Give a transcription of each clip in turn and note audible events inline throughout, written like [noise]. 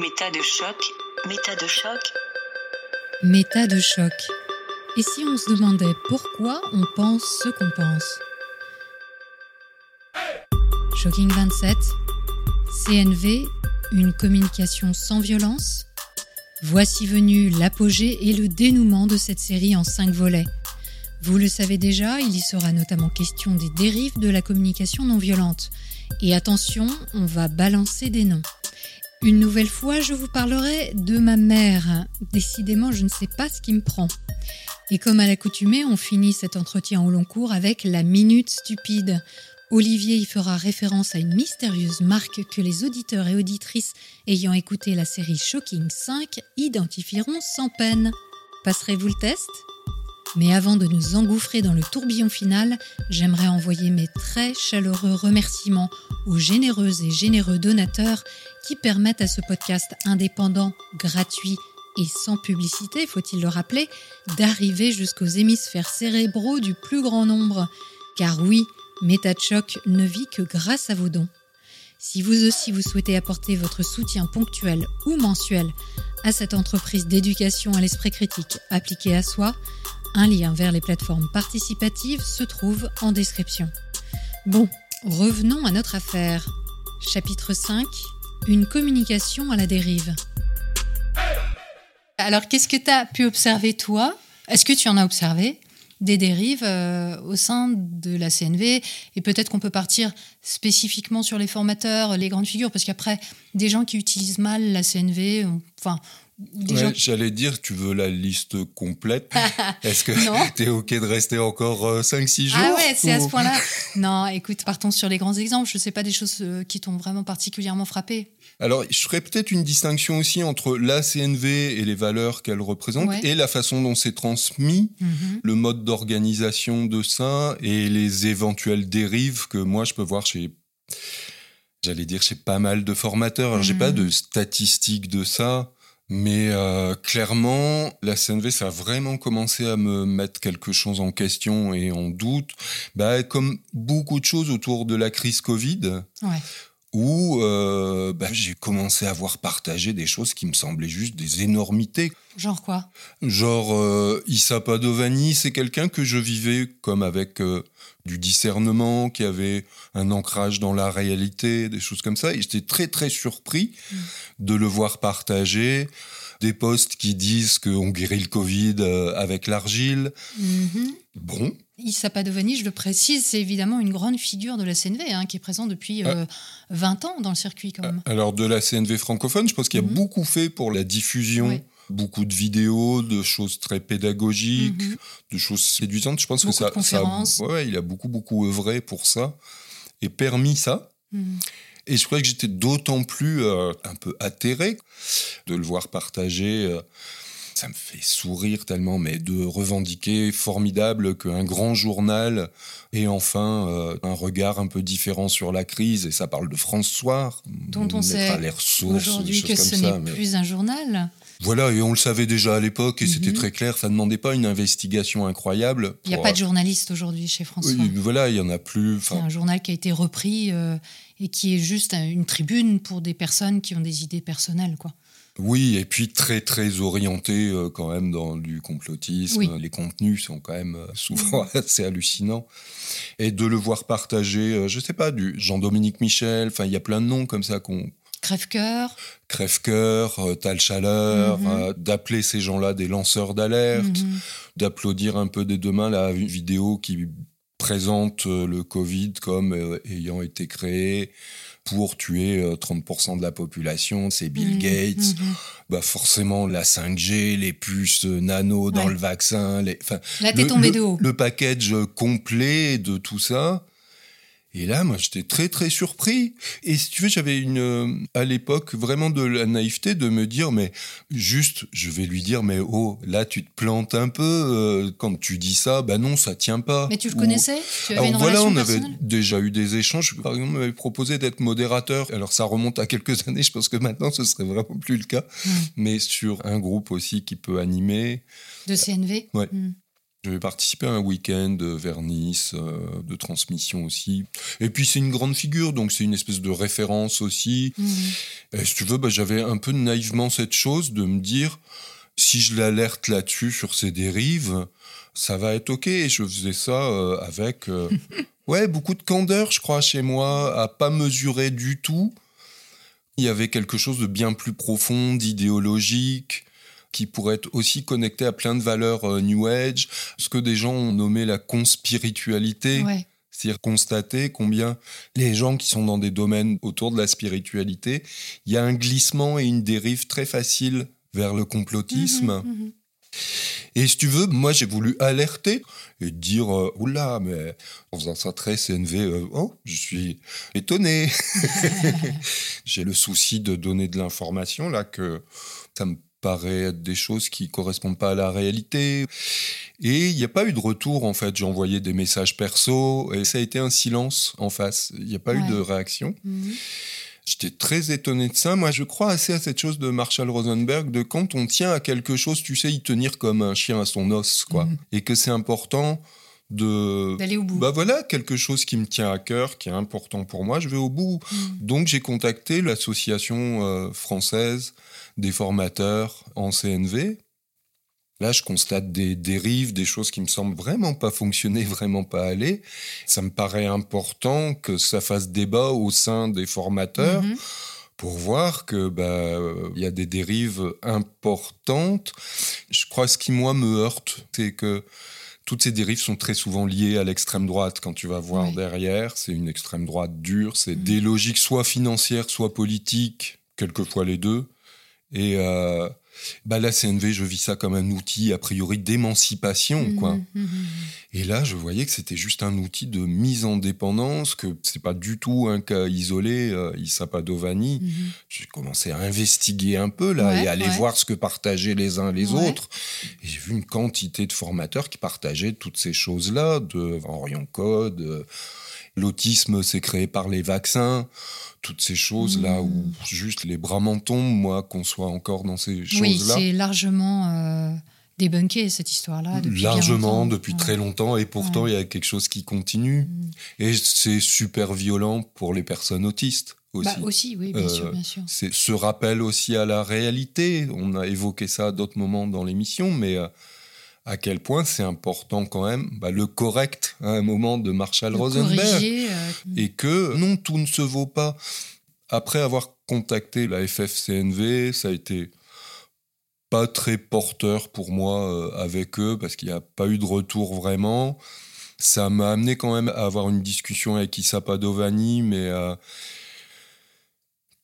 Méta de choc. Méta de choc. Méta de choc. Et si on se demandait pourquoi on pense ce qu'on pense? Shocking 27. CNV, une communication sans violence Voici venu l'apogée et le dénouement de cette série en cinq volets. Vous le savez déjà, il y sera notamment question des dérives de la communication non violente. Et attention, on va balancer des noms. Une nouvelle fois, je vous parlerai de ma mère. Décidément, je ne sais pas ce qui me prend. Et comme à l'accoutumée, on finit cet entretien au long cours avec la minute stupide. Olivier y fera référence à une mystérieuse marque que les auditeurs et auditrices ayant écouté la série Shocking 5 identifieront sans peine. Passerez-vous le test? Mais avant de nous engouffrer dans le tourbillon final, j'aimerais envoyer mes très chaleureux remerciements aux généreuses et généreux donateurs qui permettent à ce podcast indépendant, gratuit et sans publicité, faut-il le rappeler, d'arriver jusqu'aux hémisphères cérébraux du plus grand nombre. Car oui, MetaChoc ne vit que grâce à vos dons. Si vous aussi vous souhaitez apporter votre soutien ponctuel ou mensuel à cette entreprise d'éducation à l'esprit critique appliquée à soi, un lien vers les plateformes participatives se trouve en description. Bon, revenons à notre affaire. Chapitre 5 Une communication à la dérive. Alors, qu'est-ce que tu as pu observer toi? Est-ce que tu en as observé des dérives euh, au sein de la CNV et peut-être qu'on peut partir spécifiquement sur les formateurs, les grandes figures, parce qu'après, des gens qui utilisent mal la CNV, enfin, Ouais, J'allais dire, tu veux la liste complète. [laughs] Est-ce que tu es OK de rester encore 5-6 euh, jours Ah ouais, c'est à ce point-là. [laughs] Non, écoute, partons sur les grands exemples. Je ne sais pas des choses euh, qui t'ont vraiment particulièrement frappé. Alors, je ferais peut-être une distinction aussi entre la CNV et les valeurs qu'elle représente et la façon dont c'est transmis, mhm. le mode d'organisation de ça et les éventuelles dérives que moi je peux voir chez j'allais dire chez pas mal de formateurs. Alors, j'ai pas mhm. de statistiques de ça, mais euh, clairement, la CNV, ça a vraiment commencé à me mettre quelque chose en question et en doute. Bah, comme beaucoup de choses autour de la crise Covid, où euh, bah, j'ai commencé à voir partager des choses qui me semblaient juste des énormités. Genre quoi? Genre, euh, Issa Padovani, c'est quelqu'un que je vivais comme avec euh, du discernement, qui avait un ancrage dans la réalité, des choses comme ça. Et j'étais très, très surpris mm. de le voir partager des posts qui disent qu'on guérit le Covid euh, avec l'argile. Mm-hmm. Bon, Issa Padovani, je le précise, c'est évidemment une grande figure de la CNV, hein, qui est présente depuis 20 ah. ans dans le circuit quand même. Alors de la CNV francophone, je pense qu'il y a mm-hmm. beaucoup fait pour la diffusion beaucoup de vidéos, de choses très pédagogiques, mhm. de choses séduisantes. Je pense que ça, ça ouais, il a beaucoup beaucoup œuvré pour ça et permis ça. Mhm. Et je crois que j'étais d'autant plus euh, un peu atterré de le voir partager. Euh, ça me fait sourire tellement, mais de revendiquer formidable qu'un grand journal ait enfin euh, un regard un peu différent sur la crise. Et ça parle de France Soir, dont on, sait aujourd'hui que ce n'est plus un journal. Voilà, et on le savait déjà à l'époque, et c'était mhm. très clair, ça ne demandait pas une investigation incroyable. Il n'y a pas de journaliste aujourd'hui chez François. Oui, voilà, il n'y en a plus. C'est un journal qui a été repris euh, et qui est juste une tribune pour des personnes qui ont des idées personnelles, quoi. Oui, et puis très très orienté euh, quand même dans du complotisme. Les contenus sont quand même euh, souvent [laughs] assez hallucinants. Et de le voir partager, je sais pas, du Jean-Dominique Michel, enfin il y a plein de noms comme ça qu'on Crève-cœur. Crève-cœur, euh, Tal Chaleur, mhm. euh, d'appeler ces gens-là des lanceurs d'alerte, mhm. d'applaudir un peu des deux mains la vidéo qui présente euh, le Covid comme ayant été créé pour tuer 30% de la population, c'est Bill mhm. Gates. Bah forcément, la 5G, les puces nano dans le vaccin. Les, Là, t'es tombé de haut. Le package complet de tout ça. Et là, moi, j'étais très, très surpris. Et si tu veux, j'avais une, euh, à l'époque, vraiment de la naïveté de me dire, mais juste, je vais lui dire, mais oh, là, tu te plantes un peu euh, quand tu dis ça. Ben non, ça tient pas. Mais tu le connaissais? Tu avais Alors, voilà, on avait déjà eu des échanges. Par exemple, on m'avait proposé d'être modérateur. Alors, ça remonte à quelques [laughs] années. Je pense que maintenant, ce serait vraiment plus le cas. Hmm. Mais sur un groupe aussi qui peut animer. De CNV Ouais. Hmm. Je vais participer à un week-end vers Nice, euh, de transmission aussi. Et puis c'est une grande figure, donc c'est une espèce de référence aussi. Mhm. Et si tu veux, bah, j'avais un peu naïvement cette chose de me dire, si je l'alerte là-dessus, sur ces dérives, ça va être OK. Et je faisais ça euh, avec euh, [laughs] ouais, beaucoup de candeur, je crois, chez moi, à pas mesurer du tout. Il y avait quelque chose de bien plus profond, d'idéologique qui pourrait être aussi connecté à plein de valeurs euh, New Age, ce que des gens ont nommé la conspiritualité. C'est-à-dire constater combien les gens qui sont dans des domaines autour de la spiritualité, il y a un glissement et une dérive très facile vers le complotisme. Mhm, mhm. Et si tu veux, moi j'ai voulu alerter et dire euh, oula, mais en faisant ça très CNV, euh, oh, je suis étonné. [laughs] j'ai le souci de donner de l'information là que ça me paraît être des choses qui correspondent pas à la réalité. Et il n'y a pas eu de retour, en fait. J'ai envoyé des messages perso et ça a été un silence en face. Il n'y a pas eu de réaction. Mhm. J'étais très étonné de ça. Moi, je crois assez à cette chose de Marshall Rosenberg, de quand on tient à quelque chose, tu sais y tenir comme un chien à son os, quoi. Mhm. Et que c'est important de d'aller au bout. Bah voilà, quelque chose qui me tient à cœur, qui est important pour moi, je vais au bout. Mhm. Donc j'ai contacté l'association euh, française des formateurs en CNV. Là, je constate des dérives, des choses qui me semblent vraiment pas fonctionner, [laughs] vraiment pas aller. Ça me paraît important que ça fasse débat au sein des formateurs. Mhm. pour voir que bah il y a des dérives importantes. Je crois que ce qui moi me heurte, c'est que toutes ces dérives sont très souvent liées à l'extrême droite. Quand tu vas voir derrière, c'est une extrême droite dure, c'est mhm. des logiques soit financières, soit politiques, quelquefois les deux. Et euh, bah la CNV, je vis ça comme un outil a priori d'émancipation, mmh, quoi. Mmh, mmh, et là, je voyais que c'était juste un outil de mise en dépendance, que c'est pas du tout un cas isolé, euh, Issa Padovani. J'ai commencé à investiguer un peu là et aller voir ce que partageaient les uns les autres. Et j'ai vu une quantité de formateurs qui partageaient toutes ces choses-là, de Orion Code. Euh, l'autisme s'est créé par les vaccins toutes ces choses-là, où mmh. juste les bras m'en tombent, moi, qu'on soit encore dans ces choses-là. Oui, c'est largement euh, débunké, cette histoire-là. Largement, depuis très longtemps, et pourtant, il y a quelque chose qui continue. Mmh. Et c'est super violent pour les personnes autistes. Aussi. Bah aussi, oui, bien sûr, bien sûr. C'est ce rappel aussi à la réalité. On a évoqué ça à d'autres moments dans l'émission, mais euh, à quel point c'est important quand même bah, le correct à un moment de Marshall Rosenberg. euh, et que non tout ne se vaut pas. Après avoir contacté la FFCNV ça a été pas très porteur pour moi euh, avec eux parce qu'il n'y a pas eu de retour vraiment. Ça m'a amené quand même à avoir une discussion avec Issa Padovani mais euh,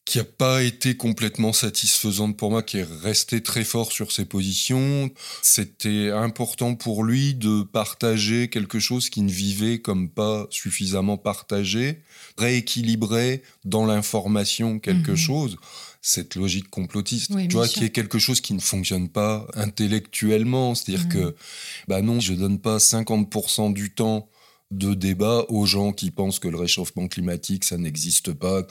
qui n'a pas été complètement satisfaisante pour moi, qui est resté très fort sur ses positions. C'était important pour lui de partager quelque chose qui ne vivait comme pas suffisamment partagé, rééquilibrer dans l'information quelque mhm. chose. Cette logique complotiste, tu vois, qui est quelque chose qui ne fonctionne pas intellectuellement. C'est-à-dire mhm. que, bah non, je donne pas 50% du temps de débat aux gens qui pensent que le réchauffement climatique, ça n'existe pas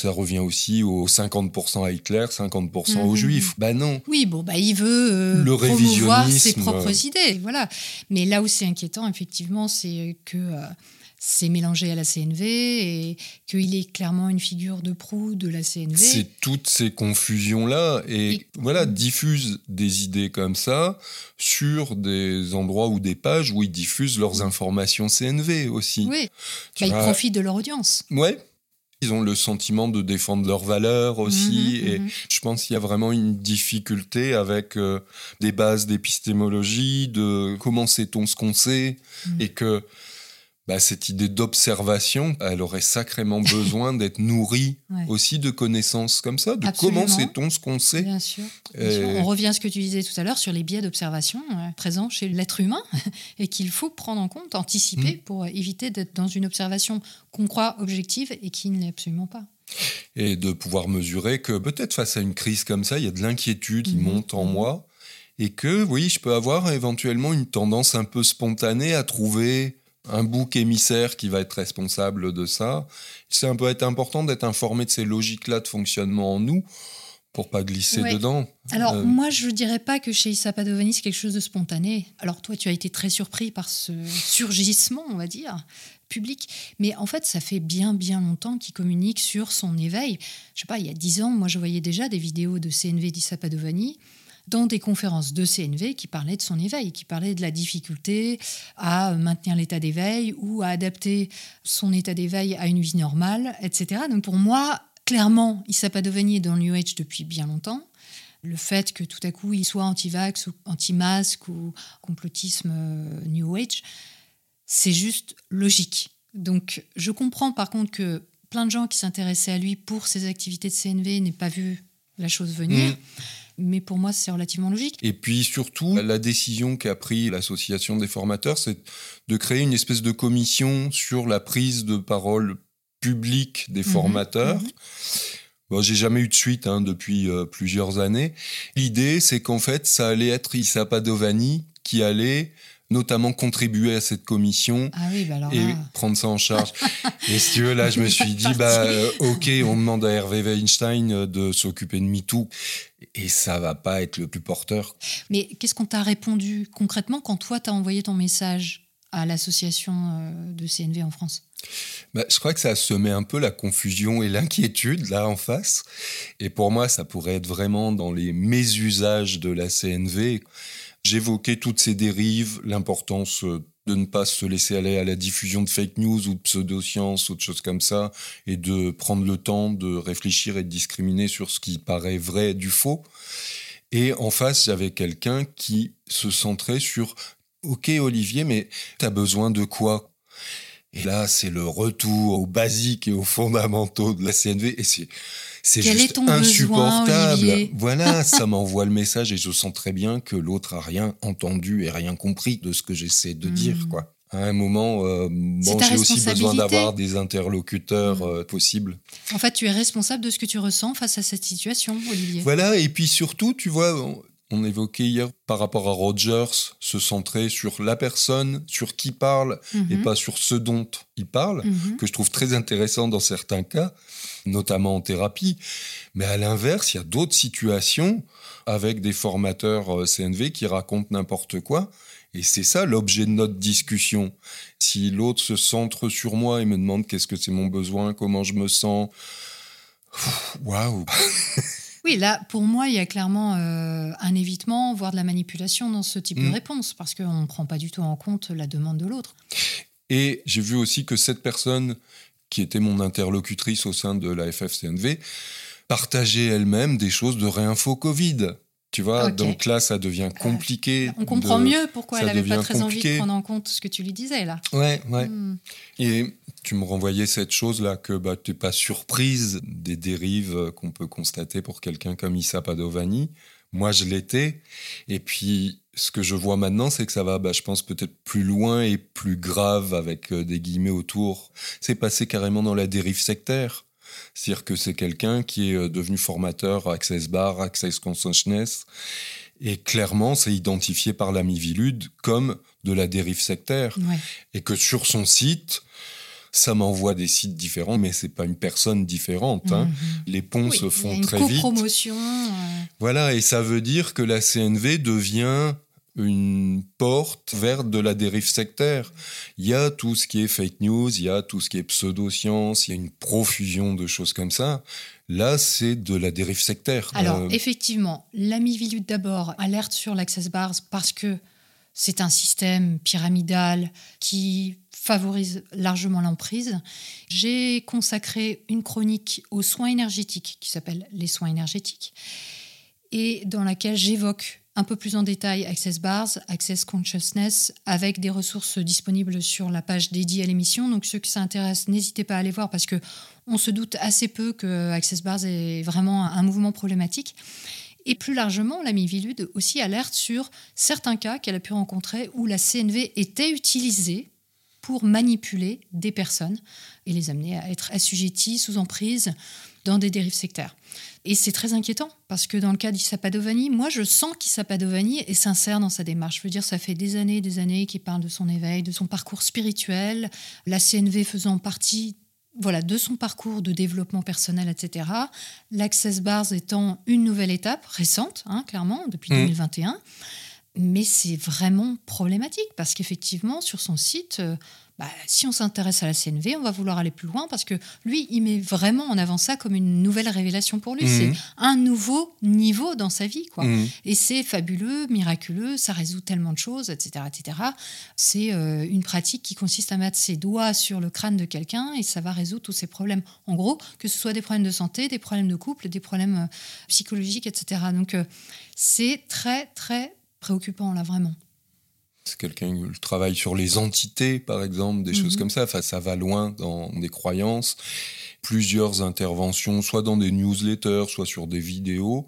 ça revient aussi aux 50% à Hitler, 50% aux mhm. Juifs. Bah non. Oui, bon, bah il veut euh, le promouvoir ses propres idées, voilà. Mais là où c'est inquiétant, effectivement, c'est que euh, c'est mélangé à la CNV et qu'il est clairement une figure de proue de la CNV. C'est toutes ces confusions-là et, voilà, diffuse des idées comme ça sur des endroits ou des pages où ils diffusent leurs informations CNV aussi. Oui, bah, ils profitent de leur audience. Ouais, ils ont le sentiment de défendre leurs valeurs aussi. Mhm, et mhm. je pense qu'il y a vraiment une difficulté avec euh, des bases d'épistémologie, de comment sait-on ce qu'on sait, mhm. et que bah, cette idée d'observation, elle aurait sacrément [laughs] besoin d'être nourrie aussi de connaissances comme ça, de comment sait-on ce qu'on sait? Bien sûr. On revient à ce que tu disais tout à l'heure sur les biais d'observation euh, présents chez l'être humain [laughs] et qu'il faut prendre en compte, anticiper mm. pour éviter d'être dans une observation qu'on croit objective et qui ne l'est absolument pas. Et de pouvoir mesurer que peut-être face à une crise comme ça, il y a de l'inquiétude qui mm-hmm. monte en mm-hmm. moi et que oui, je peux avoir éventuellement une tendance un peu spontanée à trouver un bouc émissaire qui va être responsable de ça. C'est un peu être important d'être informé de ces logiques-là de fonctionnement en nous pour pas glisser dedans. Alors euh, moi, je dirais pas que chez Issa Padovani, c'est quelque chose de spontané. Alors toi, tu as été très surpris par ce surgissement, on va dire, public. Mais en fait, ça fait bien, bien longtemps qu'il communique sur son éveil. Je sais pas, il y a dix ans, moi, je voyais déjà des vidéos de CNV d'Issa Padovani dans des conférences de CNV qui parlaient de son éveil, qui parlaient de la difficulté à maintenir l'état d'éveil ou à adapter son état d'éveil à une vie normale, etc. Donc pour moi, clairement, Issa Padovani est dans le New Age depuis bien longtemps. Le fait que tout à coup il soit anti-vax ou anti-masque ou complotisme euh, New Age, c'est juste logique. Donc je comprends par contre que plein de gens qui s'intéressaient à lui pour ses activités de CNV n'aient pas vu la chose venir. Mm mais pour moi, c'est relativement logique. Et puis surtout, la décision qu'a pris l'association des formateurs, c'est de créer une espèce de commission sur la prise de parole publique des mhm. formateurs. Mhm. Bon, j'ai jamais eu de suite hein, depuis euh, plusieurs années. L'idée, c'est qu'en fait, ça allait être Issa Padovani qui allait notamment contribuer à cette commission ah bah et prendre ça en charge. [laughs] et si tu veux, là, je me suis dit, bah, euh, ok, on demande à Hervé Weinstein euh, de s'occuper de MeToo et ça va pas être le plus porteur. Mais qu'est-ce qu'on t'a répondu concrètement quand toi, tu as envoyé ton message à l'association euh, de CNV en France? Bah, je crois que ça semé un peu la confusion et l'inquiétude là en face. Et pour moi, ça pourrait être vraiment dans les mésusages de la CNV. J'évoquais toutes ces dérives, l'importance euh, de ne pas se laisser aller à la diffusion de fake news ou de pseudosciences ou de choses comme ça, et de prendre le temps de réfléchir et de discriminer sur ce qui paraît vrai du faux. Et en face, j'avais quelqu'un qui se centrait sur Ok, Olivier, mais tu as besoin de quoi? Et là, c'est le retour aux basiques et aux fondamentaux de la CNV. Et c'est c'est juste insupportable. [laughs] voilà, ça [laughs] m'envoie le message et je sens très bien que l'autre a rien entendu et rien compris de ce que j'essaie de dire, hmm. quoi. À un moment, euh, j'ai aussi besoin d'avoir des interlocuteurs hmm. euh, possibles. En fait, tu es responsable de ce que tu ressens face à cette situation, Olivier. Voilà, et puis surtout, tu vois, on évoquait hier par rapport à Rogers, se centrer sur la personne, sur qui parle, et mhm. pas sur ce dont il parle, mhm. que je trouve très intéressant dans certains cas, notamment en thérapie. Mais à l'inverse, il y a d'autres situations avec des formateurs euh, CNV qui racontent n'importe quoi. Et c'est ça l'objet de notre discussion. Si l'autre se centre sur moi et me demande qu'est-ce que c'est mon besoin, comment je me sens, waouh [laughs] Oui, là, pour moi, il y a clairement euh, un évitement, voire de la manipulation dans ce type de mm. réponse, parce qu'on ne prend pas du tout en compte la demande de l'autre. Et j'ai vu aussi que cette personne, qui était mon interlocutrice au sein de la FFCNV, partageait elle-même des choses de réinfo Covid. Tu vois, donc là, ça devient compliqué. On comprend mieux pourquoi elle n'avait pas très envie de prendre en compte ce que tu lui disais, là. Ouais, ouais. Hmm. Et tu me renvoyais cette chose-là que bah, tu n'es pas surprise des dérives qu'on peut constater pour quelqu'un comme Issa Padovani. Moi, je l'étais. Et puis, ce que je vois maintenant, c'est que ça va, bah, je pense, peut-être plus loin et plus grave avec euh, des guillemets autour. C'est passé carrément dans la dérive sectaire. C'est-à-dire que c'est quelqu'un qui est euh, devenu formateur Access Bar, Access Consciousness, et clairement, c'est identifié par l'ami Vilude comme de la dérive sectaire. Et que sur son site, ça m'envoie des sites différents, mais c'est pas une personne différente. Hein. Mhm. Les ponts se font y a très vite. promotion. Euh. Voilà, et ça veut dire que la CNV devient une porte vers de la dérive sectaire. Il y a tout ce qui est fake news, il y a tout ce qui est pseudo-science, il y a une profusion de choses comme ça. Là, c'est de la dérive sectaire. Alors, euh, effectivement, l'ami Vilut d'abord alerte sur l'Access Bars parce que c'est un système pyramidal qui favorise largement l'emprise. J'ai consacré une chronique aux soins énergétiques qui s'appelle Les soins énergétiques et dans laquelle j'évoque un peu plus en détail Access Bars, Access Consciousness, avec des ressources disponibles sur la page dédiée à l'émission. Donc ceux qui s'intéressent, n'hésitez pas à aller voir parce que on se doute assez peu que Access Bars est vraiment un mouvement problématique. Et plus largement, l'ami Vilude aussi alerte sur certains cas qu'elle a pu rencontrer où la CNV était utilisée pour manipuler des personnes et les amener à être assujetties sous emprise dans des dérives sectaires. Et c'est très inquiétant parce que dans le cas d'Issa Padovani, moi je sens qu'Issa Padovani est sincère dans sa démarche. Je veux dire, ça fait des années et des années qu'il parle de son éveil, de son parcours spirituel, la CNV faisant partie voilà, de son parcours de développement personnel, etc. L'Access Bars étant une nouvelle étape récente, hein, clairement, depuis 2021. Mmh. Mais c'est vraiment problématique parce qu'effectivement, sur son site, euh, bah, si on s'intéresse à la CNV, on va vouloir aller plus loin parce que lui, il met vraiment en avant ça comme une nouvelle révélation pour lui. Mmh. C'est un nouveau niveau dans sa vie. Quoi. Mmh. Et c'est fabuleux, miraculeux, ça résout tellement de choses, etc. etc. C'est euh, une pratique qui consiste à mettre ses doigts sur le crâne de quelqu'un et ça va résoudre tous ses problèmes. En gros, que ce soit des problèmes de santé, des problèmes de couple, des problèmes euh, psychologiques, etc. Donc euh, c'est très, très préoccupant là, vraiment c'est quelqu'un qui travaille sur les entités, par exemple, des choses mhm. comme ça. Enfin, ça va loin dans des croyances. Plusieurs interventions, soit dans des newsletters, soit sur des vidéos,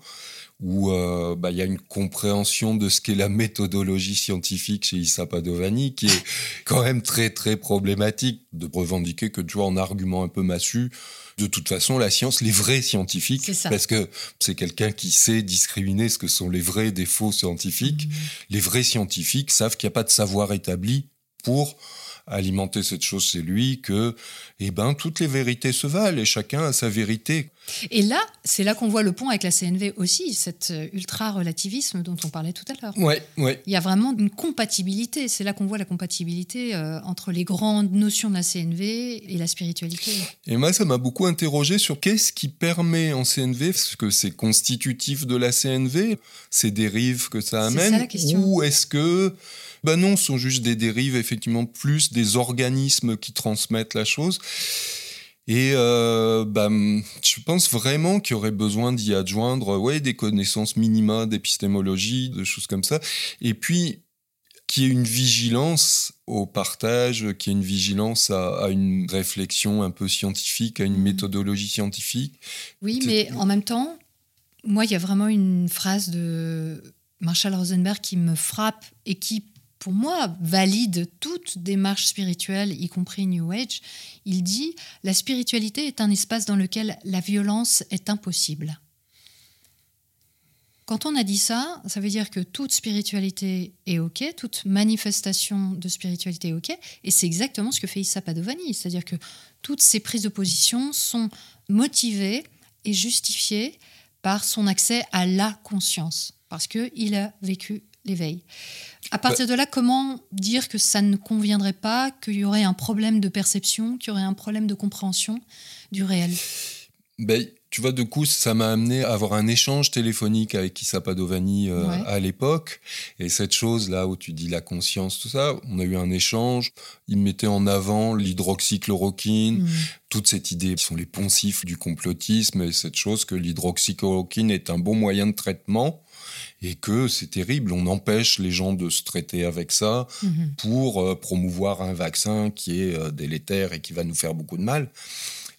où euh, bah, il y a une compréhension de ce qu'est la méthodologie scientifique chez Issa Padovani, qui est [laughs] quand même très très problématique de revendiquer que tu vois en argument un peu massu, de toute façon, la science, les vrais scientifiques, parce que c'est quelqu'un qui sait discriminer ce que sont les vrais des faux scientifiques. Mmh. Les vrais scientifiques savent qu'il n'y a pas de savoir établi pour alimenter cette chose c'est lui que eh ben toutes les vérités se valent et chacun a sa vérité. Et là, c'est là qu'on voit le pont avec la CNV aussi, cet euh, ultra-relativisme dont on parlait tout à l'heure. Ouais, ouais. Il y a vraiment une compatibilité, c'est là qu'on voit la compatibilité euh, entre les grandes notions de la CNV et la spiritualité. Et moi, ça m'a beaucoup interrogé sur qu'est-ce qui permet en CNV, ce que c'est constitutif de la CNV, ces dérives que ça amène, ça, la question. ou est-ce que ben non, ce sont juste des dérives, effectivement, plus des organismes qui transmettent la chose. Et euh, ben, je pense vraiment qu'il y aurait besoin d'y adjoindre ouais, des connaissances minima d'épistémologie, de choses comme ça. Et puis, qu'il y ait une vigilance au partage, qu'il y ait une vigilance à, une réflexion un peu scientifique, à une mmh. méthodologie scientifique. Oui, mais en même temps, moi, il y a vraiment une phrase de Marshall Rosenberg qui me frappe et qui pour moi, valide toute démarche spirituelle, y compris New Age. Il dit La spiritualité est un espace dans lequel la violence est impossible. Quand on a dit ça, ça veut dire que toute spiritualité est OK, toute manifestation de spiritualité est OK, et c'est exactement ce que fait Issa Padovani. C'est-à-dire que toutes ces prises de position sont motivées et justifiées par son accès à la conscience, parce qu'il a vécu l'éveil. À partir de là, comment dire que ça ne conviendrait pas, qu'il y aurait un problème de perception, qu'il y aurait un problème de compréhension du réel? Ben, tu vois, de coup, ça m'a amené à avoir un échange téléphonique avec Issa Padovani euh, à l'époque. Et cette chose-là où tu dis la conscience, tout ça, on a eu un échange. Il mettait en avant l'hydroxychloroquine, mmh. toute cette idée qui sont les poncifs du complotisme et cette chose que l'hydroxychloroquine est un bon moyen de traitement et que c'est terrible. On empêche les gens de se traiter avec ça mhm. pour euh, promouvoir un vaccin qui est euh, délétère et qui va nous faire beaucoup de mal.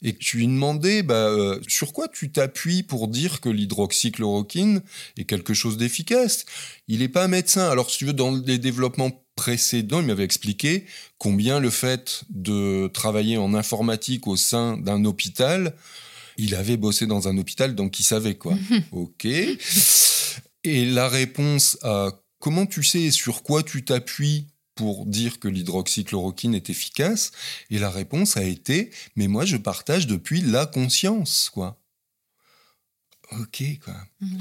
Et tu lui demandais bah, euh, sur quoi tu t'appuies pour dire que l'hydroxychloroquine est quelque chose d'efficace? Il n'est pas médecin. Alors, si tu veux, dans les développements précédents, il m'avait expliqué combien le fait de travailler en informatique au sein d'un hôpital, il avait bossé dans un hôpital, donc il savait quoi. Mhm. Ok. [laughs] Et la réponse à comment tu sais et sur quoi tu t'appuies pour dire que l'hydroxychloroquine est efficace Et la réponse a été mais moi je partage depuis la conscience, quoi. Ok, quoi. Mhm.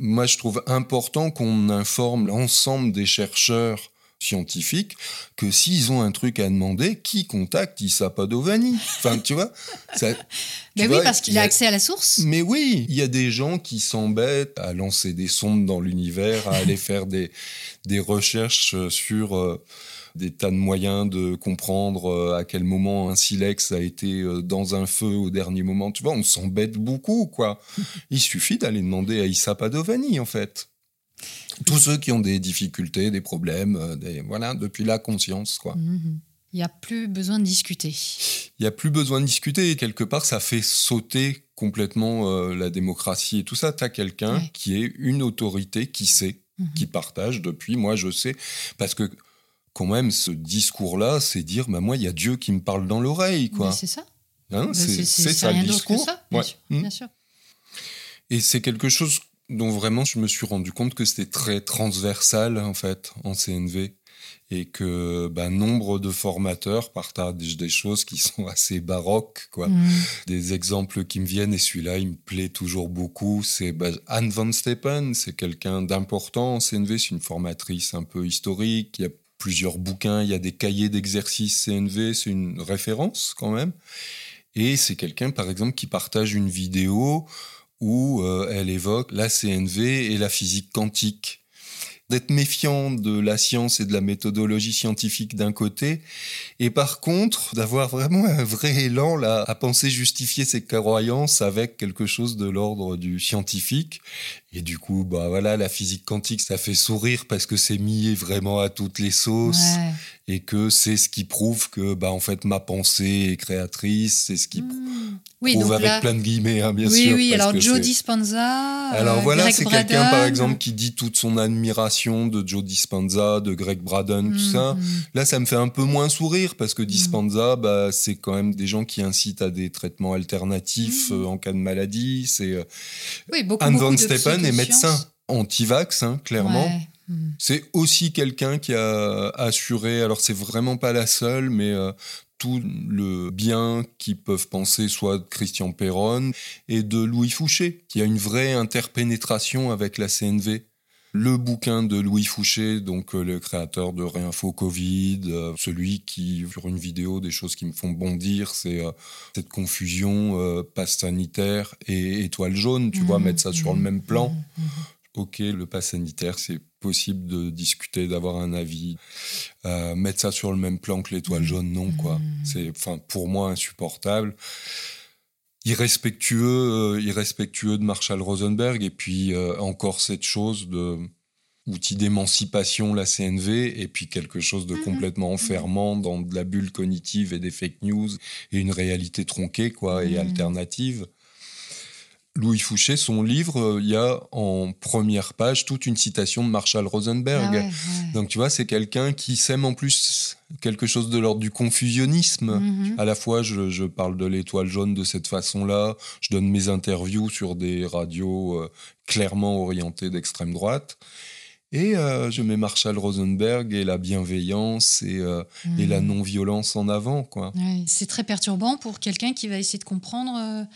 Moi je trouve important qu'on informe l'ensemble des chercheurs scientifiques que s'ils ont un truc à demander, qui contacte Issa Padovani? Enfin, tu vois Mais [laughs] oui, parce qu'il a, accès à la source. Mais oui, il y a des gens qui s'embêtent à lancer des sondes dans l'univers, à aller faire des, des recherches sur euh, des tas de moyens de comprendre euh, à quel moment un silex a été euh, dans un feu au dernier moment. Tu vois, on s'embête beaucoup, quoi. Il suffit d'aller demander à Issa Padovani, en fait tous ceux qui ont des difficultés, des problèmes, euh, des, voilà, depuis la conscience, quoi. Mhm. Il n'y a plus besoin de discuter. Il n'y a plus besoin de discuter. Et quelque part, ça fait sauter complètement euh, la démocratie et tout ça. Tu as quelqu'un qui est une autorité qui sait, mhm. qui partage depuis. Moi, je sais. Parce que, quand même, ce discours-là, c'est dire bah, moi, il y a Dieu qui me parle dans l'oreille. quoi. C'est ça. Hein, c'est ça le discours. Ça, bien, sûr, bien hmm. sûr. Et c'est quelque chose donc vraiment je me suis rendu compte que c'était très transversal en fait en CNV et que ben, nombre de formateurs partagent des choses qui sont [laughs] assez baroques. Quoi. Mm. Des exemples qui me viennent, et celui-là, il me plaît toujours beaucoup, c'est ben, Anne Van Steppen, c'est quelqu'un d'important en CNV, c'est une formatrice un peu historique, il y a plusieurs bouquins, il y a des cahiers d'exercices CNV, c'est une référence quand même. Et c'est quelqu'un, par exemple, qui partage une vidéo où euh, elle évoque la CNV et la physique quantique d'être méfiant de la science et de la méthodologie scientifique d'un côté, et par contre d'avoir vraiment un vrai élan là, à penser justifier ses croyances avec quelque chose de l'ordre du scientifique. Et du coup, bah voilà, la physique quantique, ça fait sourire parce que c'est mis vraiment à toutes les sauces et que c'est ce qui prouve que, bah en fait, ma pensée est créatrice, c'est ce qui mmh. oui, prouve avec plein de guillemets, hein, bien sûr. Oui, oui. Alors Joe Dispenza. Alors voilà, c'est quelqu'un par exemple qui dit toute son admiration de Joe Dispenza, de Greg Braden, tout ça. Mmh, mmh. Là, ça me fait un peu moins sourire parce que Dispenza, bah c'est quand même des gens qui incitent à des traitements alternatifs euh, en cas de maladie. C'est euh, oui, beaucoup, Anne Van Steppen est médecin anti-vax, hein, clairement. C'est aussi quelqu'un qui a assuré, alors c'est vraiment pas la seule, mais euh, tout le bien qu'ils peuvent penser soit de Christian Perron et de Louis Fouché, qui a une vraie interpénétration avec la CNV. Le bouquin de Louis Fouché, donc euh, le créateur de Réinfo Covid, euh, celui qui, sur une vidéo, des choses qui me font bondir, c'est cette confusion passe sanitaire et étoile jaune, tu vois, mmh. mettre ça sur le mmh. même plan. Mmh. Ok, le pass sanitaire, c'est possible de discuter, d'avoir un avis. Euh, mettre ça sur le même plan que l'étoile jaune, non, quoi. C'est, enfin, pour moi, insupportable. Irrespectueux, euh, irrespectueux de Marshall Rosenberg. Et puis, euh, encore cette chose de outil d'émancipation, la CNV, et puis quelque chose de mmh. complètement enfermant dans de la bulle cognitive et des fake news et une réalité tronquée, quoi, et mmh. alternative. Louis Fouché, son livre, euh, il y a en première page toute une citation de Marshall Rosenberg. Ah Donc tu vois, c'est quelqu'un qui sème en plus quelque chose de l'ordre du confusionnisme. Mhm. À la fois, je, parle de l'étoile jaune de cette façon-là, je donne mes interviews sur des radios euh, clairement orientées d'extrême droite. Et euh, je mets Marshall Rosenberg et la bienveillance et, et la mhm. non-violence en avant. quoi. c'est très perturbant pour quelqu'un qui va essayer de comprendre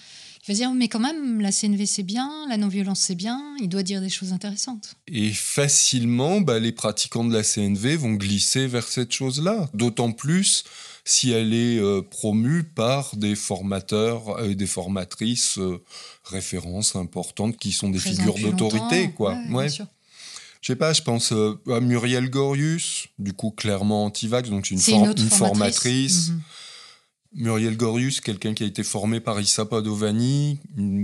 il va dire, mais quand même, la CNV c'est bien, la non-violence c'est bien, il doit dire des choses intéressantes. Et facilement, bah, les pratiquants de la CNV vont glisser vers cette chose-là. D'autant plus si elle est euh, promue par des formateurs et des formatrices euh, références importantes qui sont des figures d'autorité. quoi. Ouais, Je sais pas, je pense euh, à Muriel Gorius, du coup clairement anti-vax, donc une, une, formatrice. Mhm. Muriel Gorius, quelqu'un qui a été formé par Issa Padovani,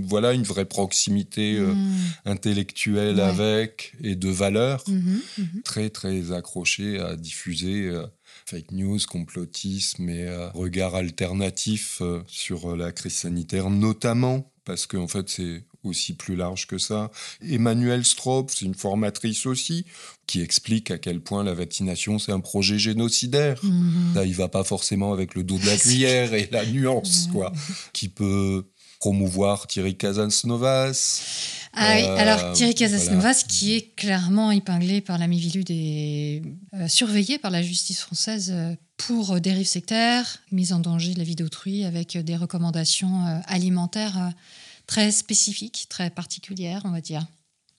voilà une vraie proximité euh, mmh. intellectuelle avec et de valeur, mmh mmh très très accroché à diffuser euh, fake news, complotisme et euh, regard alternatif sur la crise sanitaire, notamment parce qu'en fait c'est aussi plus large que ça. Emmanuel Straub, c'est une formatrice aussi, qui explique à quel point la vaccination, c'est un projet génocidaire. Mhm. Là, il va pas forcément avec le dos de la cuillère et la nuance, quoi, qui peut promouvoir Thierry Casasnovas. Ah oui, alors euh, Thierry Casasnovas, qui est clairement épinglé par la Mivilude et euh, surveillé par la justice française euh, pour dérive sectaire, mise en danger de la vie d'autrui, avec des recommandations alimentaires très spécifique, très particulière, on va dire.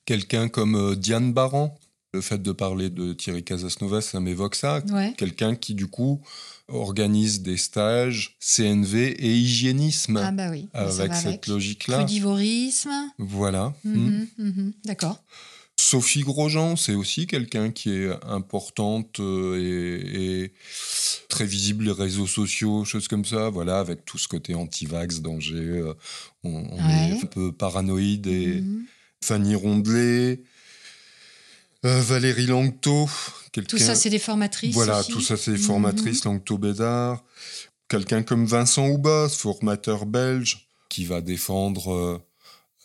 Quelqu'un comme euh, Diane Baran, le fait de parler de Thierry Casasnovas, ça m'évoque ça. Quelqu'un qui, du coup, organise des stages CNV et hygiénisme. Ah bah oui, avec cette logique-là. Crudivorisme. Voilà. Mhm, hmm. mhm, d'accord. Sophie Grosjean, c'est aussi quelqu'un qui est importante euh, et, très visible les réseaux sociaux, choses comme ça. Voilà, avec tout ce côté anti-vax, danger. Euh, on, est un peu paranoïde. Et mhm. Fanny Rondelet, euh, Valérie Langto. Tout ça, c'est des formatrices. Voilà, tout ça, c'est des formatrices. Mhm. Langto Bédard. Quelqu'un comme Vincent Houbas, formateur belge, qui va défendre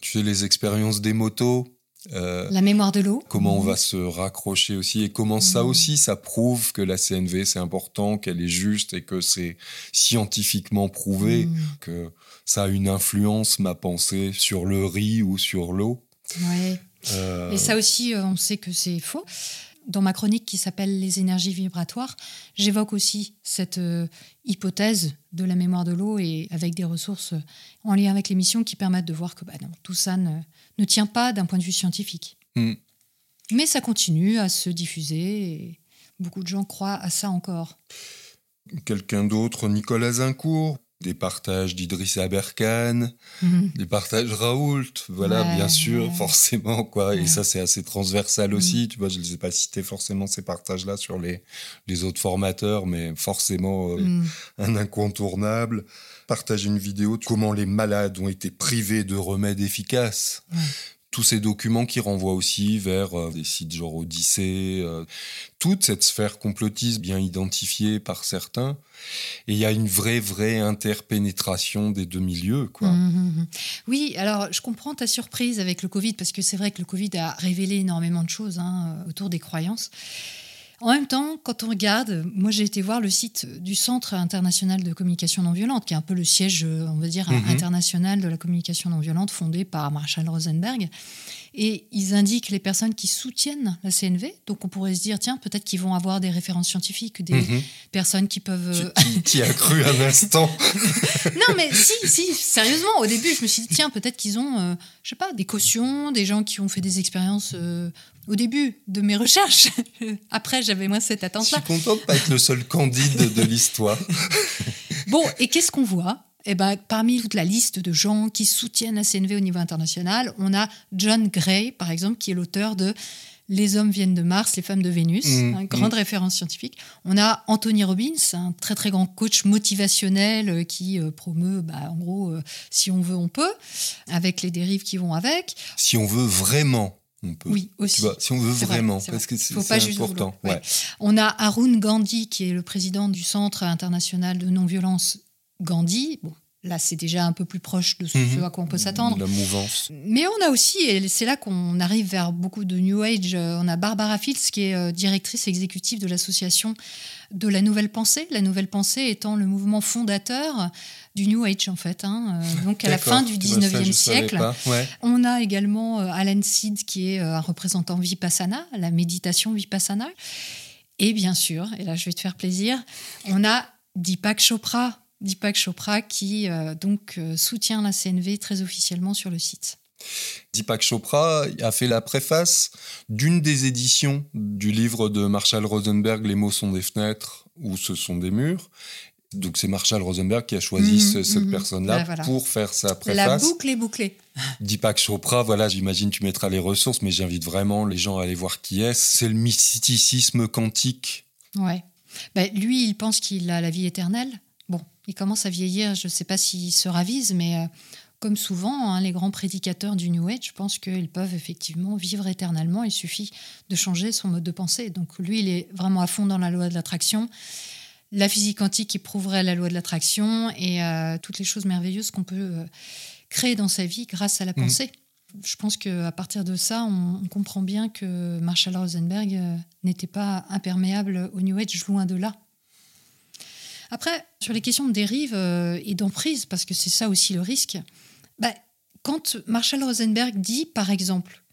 tu sais, les expériences des motos euh, la mémoire de l'eau. Comment on va se raccrocher aussi et comment ça mmh. aussi, ça prouve que la CNV c'est important, qu'elle est juste et que c'est scientifiquement prouvé mmh. que ça a une influence, ma pensée, sur le riz ou sur l'eau. Ouais. Euh, et ça aussi, euh, on sait que c'est faux. Dans ma chronique qui s'appelle Les énergies vibratoires, j'évoque aussi cette euh, hypothèse de la mémoire de l'eau et avec des ressources en lien avec l'émission qui permettent de voir que bah non, tout ça ne, ne tient pas d'un point de vue scientifique. Hmm. Mais ça continue à se diffuser et beaucoup de gens croient à ça encore. Quelqu'un d'autre, Nicolas Zincourt, des partages d'Idriss Aberkan, mhm. des partages Raoult, voilà, bien sûr, forcément, quoi. Et ça, c'est assez transversal mhm. aussi, tu vois, je ne les ai pas cités forcément ces partages-là sur les, les autres formateurs, mais forcément euh, mhm. un incontournable. Partager une vidéo de comment les malades ont été privés de remèdes efficaces tous ces documents qui renvoient aussi vers euh, des sites genre Odyssée, euh, toute cette sphère complotiste bien identifiée par certains. Et il y a une vraie, vraie interpénétration des deux milieux. Quoi. Mmh, mmh, mmh. Oui, alors je comprends ta surprise avec le Covid, parce que c'est vrai que le Covid a révélé énormément de choses hein, autour des croyances. En même temps, quand on regarde, moi j'ai été voir le site du Centre international de communication non violente, qui est un peu le siège, on va dire, mhm. international de la communication non violente, fondé par Marshall Rosenberg. Et ils indiquent les personnes qui soutiennent la CNV. Donc on pourrait se dire, tiens, peut-être qu'ils vont avoir des références scientifiques, des mhm. personnes qui peuvent... Tu, as [laughs] cru un instant [laughs] Non, mais si, si, sérieusement, au début, je me suis dit, tiens, peut-être qu'ils ont, euh, je sais pas, des cautions, des gens qui ont fait des expériences euh, au début de mes recherches. [laughs] Après, j'avais moins cette attente-là. Je suis content de pas être le seul candide de l'histoire. bon, et qu'est-ce qu'on voit? Eh ben, parmi toute la liste de gens qui soutiennent la CNV au niveau international, on a John Gray, par exemple, qui est l'auteur de Les hommes viennent de Mars, les femmes de Vénus, mmh, une grande mmh. référence scientifique. On a Anthony Robbins, un très très grand coach motivationnel euh, qui euh, promeut, bah, en gros, euh, si on veut, on peut, avec les dérives qui vont avec. Si on veut vraiment. Oui, aussi. si on veut vraiment, parce que c'est important. On a Arun Gandhi, qui est le président du Centre international de non-violence Gandhi. Bon, là, c'est déjà un peu plus proche de ce mhm. à quoi on peut s'attendre. La mouvance. Mais on a aussi, et c'est là qu'on arrive vers beaucoup de New Age, euh, on a Barbara Fields, qui est euh, directrice exécutive de l'association de la Nouvelle Pensée. La Nouvelle Pensée étant le mouvement fondateur du New Age en fait. Hein, euh, [laughs] donc à la fin du 19e siècle. On a également Alan Seed qui est un représentant Vipassana, la méditation Vipassana. Et bien sûr, et là je vais te faire plaisir, on a Deepak Chopra. Deepak Chopra qui donc soutient la CNV très officiellement sur le site. Deepak Chopra a fait la préface d'une des éditions du livre de Marshall Rosenberg, Les mots sont des fenêtres ou ce sont des murs. Donc c'est Marshall Rosenberg qui a choisi mhm, cette mhm. personne-là pour faire sa préface. La boucle est bouclée. [laughs] Deepak Chopra, voilà, j'imagine tu mettras les ressources, mais j'invite vraiment les gens à aller voir qui est. C'est le mysticisme quantique. Ouais. Ben, lui, il pense qu'il a la vie éternelle. Il commence à vieillir, je ne sais pas s'il se ravise, mais euh, comme souvent, hein, les grands prédicateurs du New Age, je pense qu'ils peuvent effectivement vivre éternellement. Il suffit de changer son mode de pensée. Donc lui, il est vraiment à fond dans la loi de l'attraction la physique quantique qui prouverait la loi de l'attraction et euh, toutes les choses merveilleuses qu'on peut euh, créer dans sa vie grâce à la mmh. pensée. Je pense qu'à partir de ça, on, comprend bien que Marshall Rosenberg n'était pas imperméable au New Age, loin de là. Après, sur les questions de dérive et d'emprise, parce que c'est ça aussi le risque, bah, quand Marshall Rosenberg dit, par exemple,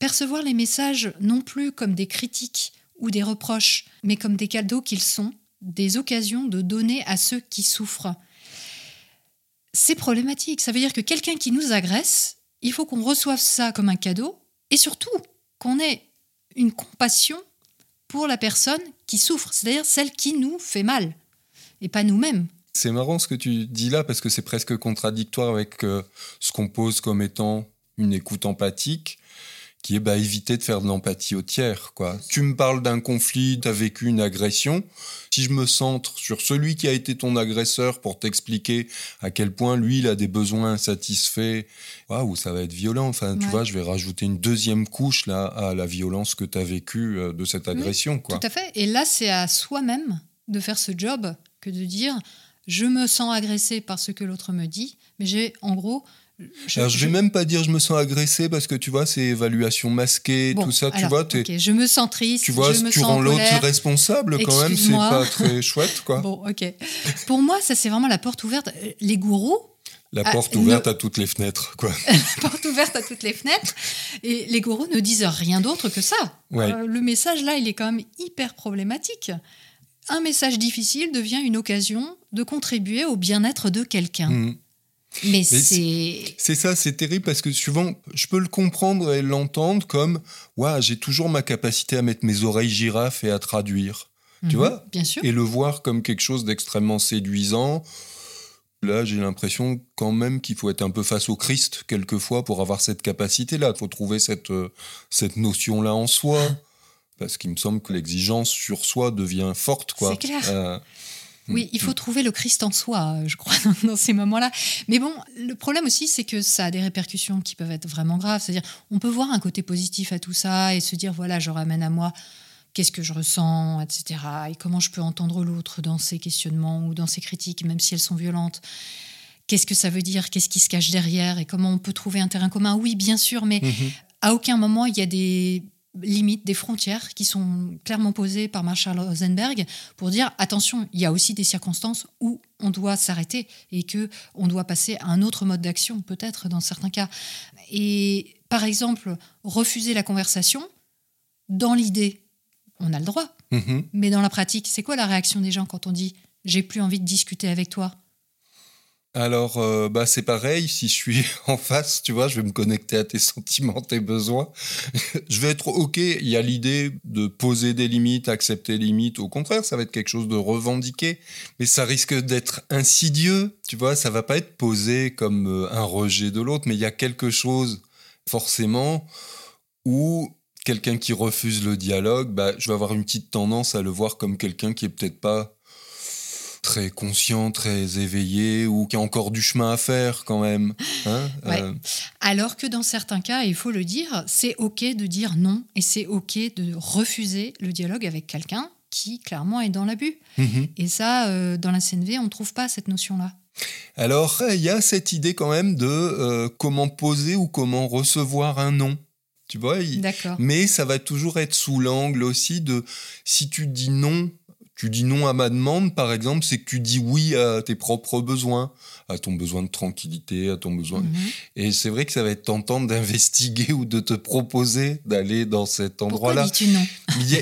percevoir les messages non plus comme des critiques ou des reproches, mais comme des cadeaux qu'ils sont, des occasions de donner à ceux qui souffrent. C'est problématique. Ça veut dire que quelqu'un qui nous agresse, il faut qu'on reçoive ça comme un cadeau et surtout qu'on ait une compassion pour la personne qui souffre, c'est-à-dire celle qui nous fait mal et pas nous-mêmes. C'est marrant ce que tu dis là parce que c'est presque contradictoire avec euh, ce qu'on pose comme étant une écoute empathique qui est bah, éviter de faire de l'empathie au tiers. Quoi. Tu me parles d'un conflit, tu as vécu une agression. Si je me centre sur celui qui a été ton agresseur pour t'expliquer à quel point lui, il a des besoins insatisfaits, waouh, ça va être violent. Enfin, tu vois, je vais rajouter une deuxième couche là, à la violence que tu as vécue euh, de cette agression. quoi. Tout à fait. Et là, c'est à soi-même de faire ce job que de dire je me sens agressé par ce que l'autre me dit, mais j'ai en gros je, Alors, je vais même pas dire je me sens agressé parce que tu vois, c'est évaluation masquée, tout ça, tu vois. je me sens triste. Tu vois, je me tu rends l'autre responsable quand même, c'est pas très [laughs] chouette, quoi. Bon, ok. Pour moi, ça, c'est vraiment la porte ouverte. Les gourous, La ah, porte ouverte à toutes les fenêtres, quoi. [laughs] la porte ouverte à toutes les fenêtres. Et les gourous ne disent rien d'autre que ça. Euh, le message là, il est quand même hyper problématique. Un message difficile devient une occasion de contribuer au bien-être de quelqu'un. Mmh. Mais, c'est. C'est ça, c'est terrible parce que souvent, je peux le comprendre et l'entendre comme ouais, j'ai toujours ma capacité à mettre mes oreilles girafes et à traduire. tu mmh, vois? Bien sûr. Et le voir comme quelque chose d'extrêmement séduisant Là, j'ai l'impression quand même qu'il faut être un peu face au Christ quelquefois pour avoir cette capacité-là. Il faut trouver cette, euh, cette notion-là en soi. Parce qu'il me semble que l'exigence sur soi devient forte. Quoi. C'est clair. Euh, oui, il faut trouver le Christ en soi, euh, je crois, [laughs] dans ces moments-là. Mais bon, le problème aussi, c'est que ça a des répercussions qui peuvent être vraiment graves. C'est-à-dire, on peut voir un côté positif à tout ça et se dire, voilà, je ramène à moi qu'est-ce que je ressens, etc. Et comment je peux entendre l'autre dans ses questionnements ou dans ses critiques, même si elles sont violentes. Qu'est-ce que ça veut dire? Qu'est-ce qui se cache derrière? Et comment on peut trouver un terrain commun? Oui, bien sûr, mais mhm. à aucun moment il y a des limites, des frontières qui sont clairement posées par Marshall Rosenberg pour dire attention, il y a aussi des circonstances où on doit s'arrêter et que on doit passer à un autre mode d'action, peut-être dans certains cas. Et par exemple, refuser la conversation dans l'idée on a le droit. Mhm. Mais dans la pratique, c'est quoi la réaction des gens quand on dit j'ai plus envie de discuter avec toi? Alors, euh, bah c'est pareil. Si je suis [laughs] en face, tu vois, je vais me connecter à tes sentiments, tes besoins. [laughs] je vais être ok. Il y a l'idée de poser des limites, accepter les limites. Au contraire, ça va être quelque chose de revendiqué, mais ça risque d'être insidieux. Tu vois, ça va pas être posé comme euh, un rejet de l'autre, mais il y a quelque chose forcément où quelqu'un qui refuse le dialogue, bah, je vais avoir une petite tendance à le voir comme quelqu'un qui est peut-être pas très conscient, très éveillé ou qui a encore du chemin à faire quand même. Hein, euh. Alors que dans certains cas, il faut le dire, c'est OK de dire non et c'est OK de refuser le dialogue avec quelqu'un qui clairement est dans l'abus. Mhm. Et ça, euh, dans la CNV, on ne trouve pas cette notion-là. Alors, il y a cette idée quand même de euh, comment poser ou comment recevoir un non. Tu vois Mais ça va toujours être sous l'angle aussi de si tu dis non, tu dis non à ma demande, par exemple, c'est que tu dis oui à tes propres besoins, à ton besoin de tranquillité, à ton besoin. Mhm. Et c'est vrai que ça va être tentant d'investiguer ou de te proposer d'aller dans cet endroit-là. Pourquoi dis-tu non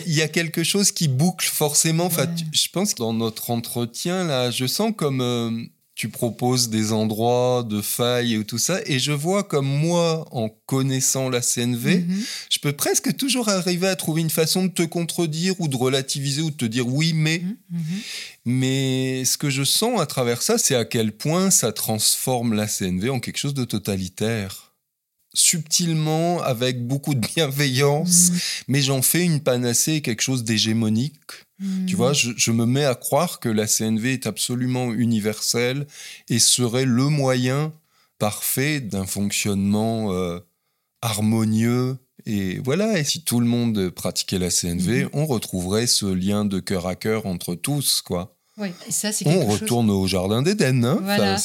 il, y a, quelque chose qui boucle forcément. je pense que dans notre entretien là, je sens comme euh, tu proposes des endroits de failles et tout ça. Et je vois comme moi, en connaissant la CNV, mhm. je peux presque toujours arriver à trouver une façon de te contredire ou de relativiser ou de te dire oui, mais. Mhm, mhm. Mais ce que je sens à travers ça, c'est à quel point ça transforme la CNV en quelque chose de totalitaire subtilement, avec beaucoup de bienveillance, mais j'en fais une panacée, quelque chose d'hégémonique tu vois, je, me mets à croire que la CNV est absolument universelle et serait le moyen parfait d'un fonctionnement euh, harmonieux. Et voilà, et si tout le monde pratiquait la CNV, mhm. on retrouverait ce lien de cœur à cœur entre tous, quoi. Oui, et ça, c'est On retourne au jardin d'Éden. Hein voilà.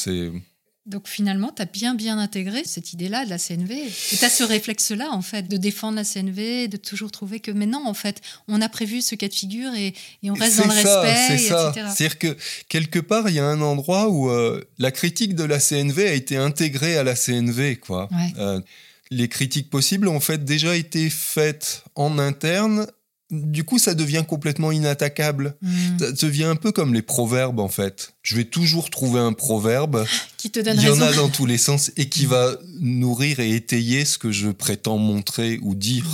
Donc finalement, tu as bien bien intégré cette idée-là de la CNV. Et tu as ce réflexe-là, en fait, de défendre la CNV, de toujours trouver que, mais non, en fait, on a prévu ce cas de figure et, on reste dans le respect, etc. C'est-à-dire que quelque part, il y a un endroit où euh, la critique de la CNV a été intégrée à la CNV, quoi. Euh, les critiques possibles ont en fait déjà été faites en interne du coup, ça devient complètement inattaquable. Hmm. Ça devient un peu comme les proverbes, en fait. Je vais toujours trouver un proverbe. [gasps] qui te donne Il y en a dans tous les sens et qui va nourrir et étayer ce que je prétends montrer ou dire.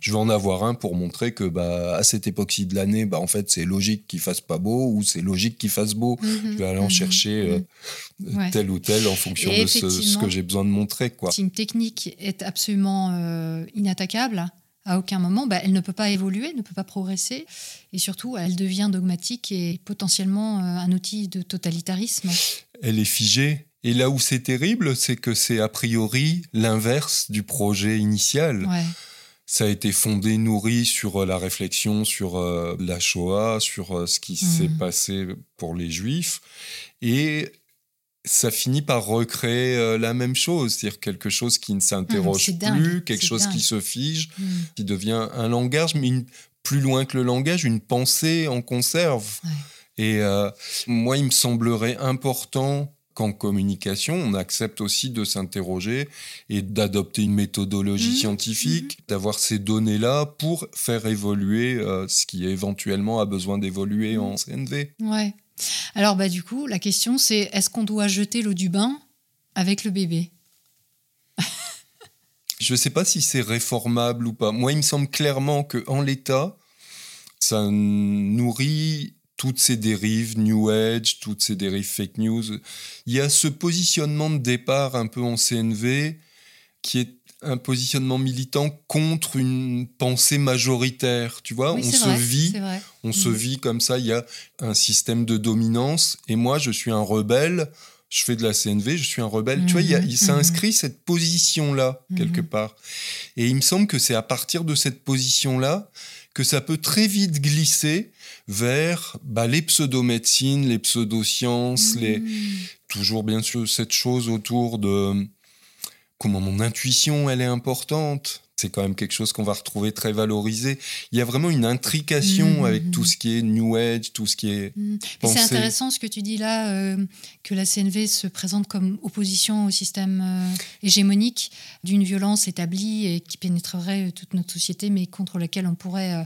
Je vais en avoir un pour montrer que, bah, à cette époque-ci de l'année, bah, en fait, c'est logique qu'il fasse pas beau ou c'est logique qu'il fasse beau. Mhm. je vais aller en mhm. chercher euh, tel ou tel en fonction de ce, que j'ai besoin de montrer, quoi. Si une technique est absolument euh, inattaquable, à aucun moment, bah, elle ne peut pas évoluer, ne peut pas progresser, et surtout, elle devient dogmatique et potentiellement euh, un outil de totalitarisme. Elle est figée. Et là où c'est terrible, c'est que c'est a priori l'inverse du projet initial. Ça a été fondé, nourri sur euh, la réflexion sur euh, la Shoah, sur ce qui s'est mmh. passé pour les Juifs. Et ça finit par recréer euh, la même chose, c'est-à-dire quelque chose qui ne s'interroge ah, plus, quelque chose qui se fige, hmm. qui devient un langage, mais plus loin que le langage, une pensée en conserve. Et euh, moi, il me semblerait important qu'en communication, on accepte aussi de s'interroger et d'adopter une méthodologie mmh. scientifique, mmh. d'avoir ces données-là pour faire évoluer euh, ce qui éventuellement a besoin d'évoluer en CNV. Ouais. Alors bah du coup, la question c'est est-ce qu'on doit jeter l'eau du bain avec le bébé? Je ne sais pas si c'est réformable ou pas. Moi, il me semble clairement que en l'état, ça nourrit toutes ces dérives New Age, toutes ces dérives fake news. Il y a ce positionnement de départ un peu en CNV qui est un positionnement militant contre une pensée majoritaire. Tu vois, on se vit, on se mm. vit comme ça. Il y a un système de dominance et moi, je suis un rebelle. Je fais de la CNV, je suis un rebelle. Tu vois, il, y a, il s'inscrit mm-hmm. cette position-là quelque mm-hmm. part. Et il me semble que c'est à partir de cette position-là que ça peut très vite glisser vers bah, les pseudomédecines, les pseudosciences, les... Mmh. toujours bien sûr cette chose autour de comment mon intuition elle est importante c'est quand même quelque chose qu'on va retrouver très valorisé. Il y a vraiment une intrication mmh, avec mmh, tout mmh. ce qui est New Age, tout ce qui est. C'est intéressant ce que tu dis là, euh, que la CNV se présente comme opposition au système euh, hégémonique d'une violence établie et qui pénétrerait toute notre société, mais contre laquelle on pourrait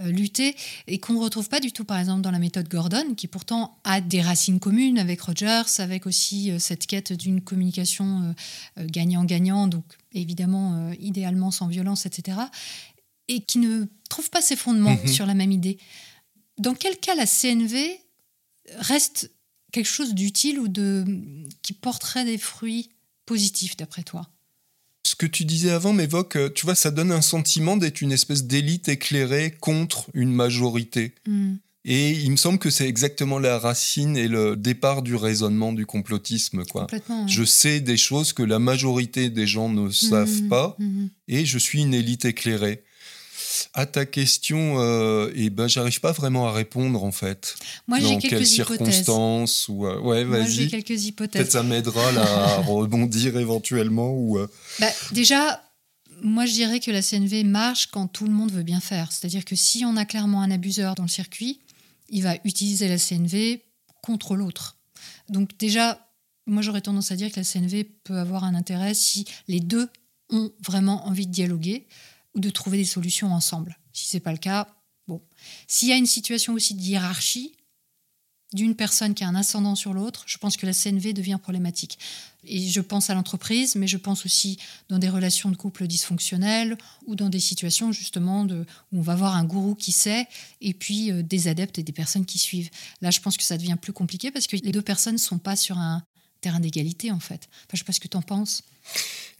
euh, lutter, et qu'on ne retrouve pas du tout, par exemple, dans la méthode Gordon, qui pourtant a des racines communes avec Rogers, avec aussi cette quête d'une communication gagnant-gagnant, donc évidemment euh, idéalement sans violence, etc., et qui ne trouve pas ses fondements mhm. sur la même idée. Dans quel cas la CNV reste quelque chose d'utile ou de qui porterait des fruits positifs d'après toi? Ce que tu disais avant m'évoque, euh, tu vois, ça donne un sentiment d'être une espèce d'élite éclairée contre une majorité. Hmm. Et il me semble que c'est exactement la racine et le départ du raisonnement du complotisme. Quoi. Je sais des choses que la majorité des gens ne savent mmh, pas mmh, mmh. et je suis une élite éclairée. À ta question, euh, eh ben, j'arrive pas vraiment à répondre en fait. Moi, j'ai quelques circonstances ou euh, ouais, vas-y. j'ai quelques hypothèses. Peut-être ça m'aidera à [laughs] rebondir éventuellement ou. Euh. Bah, déjà, moi, je dirais que la CNV marche quand tout le monde veut bien faire. C'est-à-dire que si on a clairement un abuseur dans le circuit, il va utiliser la CNV contre l'autre. Donc déjà, moi j'aurais tendance à dire que la CNV peut avoir un intérêt si les deux ont vraiment envie de dialoguer ou de trouver des solutions ensemble. Si ce n'est pas le cas, bon. S'il y a une situation aussi de hiérarchie, d'une personne qui a un ascendant sur l'autre, je pense que la CNV devient problématique. Et je pense à l'entreprise, mais je pense aussi dans des relations de couple dysfonctionnelles ou dans des situations justement où on va voir un gourou qui sait et puis euh, des adeptes et des personnes qui suivent. Là, je pense que ça devient plus compliqué parce que les deux personnes ne sont pas sur un terrain d'égalité en fait. Enfin, je ne sais pas ce que tu en penses.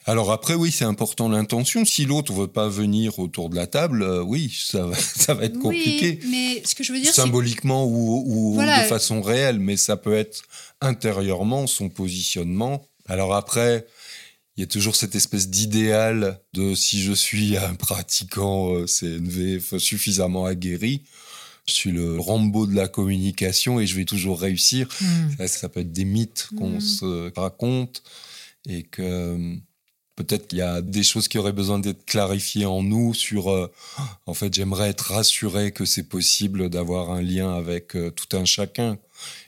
Alors après, oui, c'est important l'intention. Si l'autre veut pas venir autour de la table, euh, oui, ça va, [laughs] ça va être compliqué. Oui, mais ce que je veux dire, symboliquement ou, de façon réelle, mais ça peut être intérieurement son positionnement. Alors après, il y a toujours cette espèce d'idéal de si je suis un pratiquant euh, CNV suffisamment aguerri, je suis le Rambo de la communication et je vais toujours réussir. Hmm. Ça, peut être des mythes qu'on hmm. se raconte et que peut-être qu'il y a des choses qui auraient besoin d'être clarifiées en nous sur euh, en fait j'aimerais être rassuré que c'est possible d'avoir un lien avec euh, tout un chacun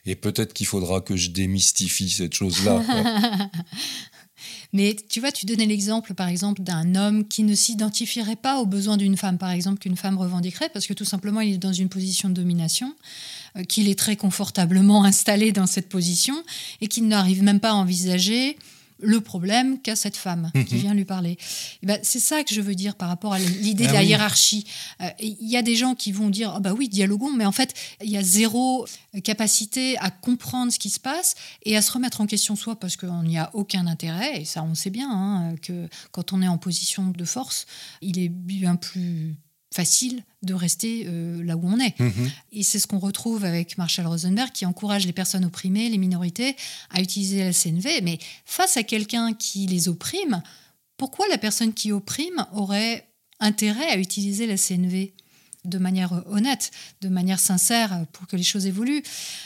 et peut-être qu'il faudra que je démystifie cette chose là [laughs] Mais tu vois, tu donnais l'exemple, par exemple, d'un homme qui ne s'identifierait pas aux besoins d'une femme, par exemple, qu'une femme revendiquerait, parce que tout simplement, il est dans une position de domination, euh, qu'il est très confortablement [laughs] installé dans cette position, et qu'il n'arrive même pas à envisager le problème qu'a cette femme qui mhm. vient lui parler. Eh ben, c'est ça que je veux dire par rapport à l'idée ah de la hiérarchie. Euh, il y a des gens qui vont dire ah bah oui, dialoguons, mais en fait, il y a zéro capacité à comprendre ce qui se passe et à se remettre en question soi parce qu'on n'y a aucun intérêt. Et ça, on sait bien hein, que quand on est en position de force, il est bien plus facile de rester euh, là où on est. Mhm. Et c'est ce qu'on retrouve avec Marshall Rosenberg qui encourage les personnes opprimées, les minorités, à utiliser la CNV. Mais face à quelqu'un qui les opprime, pourquoi la personne qui opprime aurait intérêt à utiliser la CNV de manière honnête, de manière sincère, pour que les choses évoluent?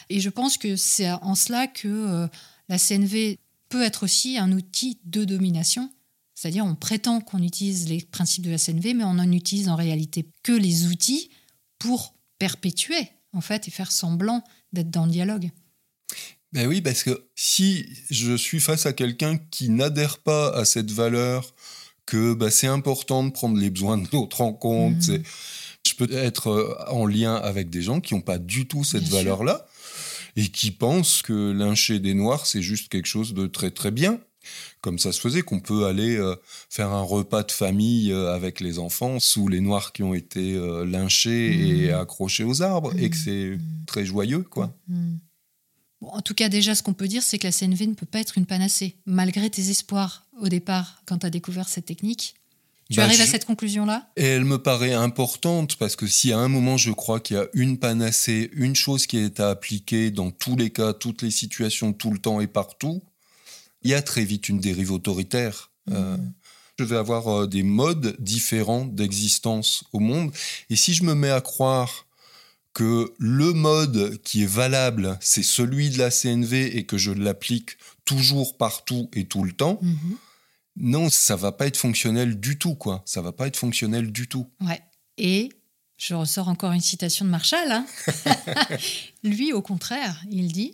Et je pense que c'est en cela que euh, la CNV peut être aussi un outil de domination c'est-à-dire, on prétend qu'on utilise les principes de la CNV, mais on n'en utilise en réalité que les outils pour perpétuer, en fait, et faire semblant d'être dans le dialogue. Ben oui, parce que si je suis face à quelqu'un qui n'adhère pas à cette valeur, que ben, c'est important de prendre les besoins de l'autre en compte, mmh. je peux être euh, en lien avec des gens qui n'ont pas du tout cette valeur-là et qui pensent que lyncher des noirs, c'est juste quelque chose de très très bien comme ça se faisait, qu'on peut aller euh, faire un repas de famille euh, avec les enfants sous les noirs qui ont été euh, lynchés et mmh. accrochés aux arbres, et que c'est mmh. très joyeux, quoi. Mmh. en tout cas, déjà, ce qu'on peut dire, c'est que la CNV ne peut pas être une panacée, malgré tes espoirs au départ quand tu as découvert cette technique. Tu bah, arrives à cette conclusion-là? Et elle me paraît importante parce que si à un moment je crois qu'il y a une panacée, une chose qui est à appliquer dans tous les cas, toutes les situations, tout le temps et partout, il y a très vite une dérive autoritaire. Euh, mmh. je vais avoir euh, des modes différents d'existence au monde. Et si je me mets à croire que le mode qui est valable, c'est celui de la CNV et que je l'applique toujours, partout et tout le temps, mmh. non, ça va pas être fonctionnel du tout, quoi. Ça va pas être fonctionnel du tout. Ouais. Et je ressors encore une citation de Marshall. Hein. [laughs] Lui, au contraire, il dit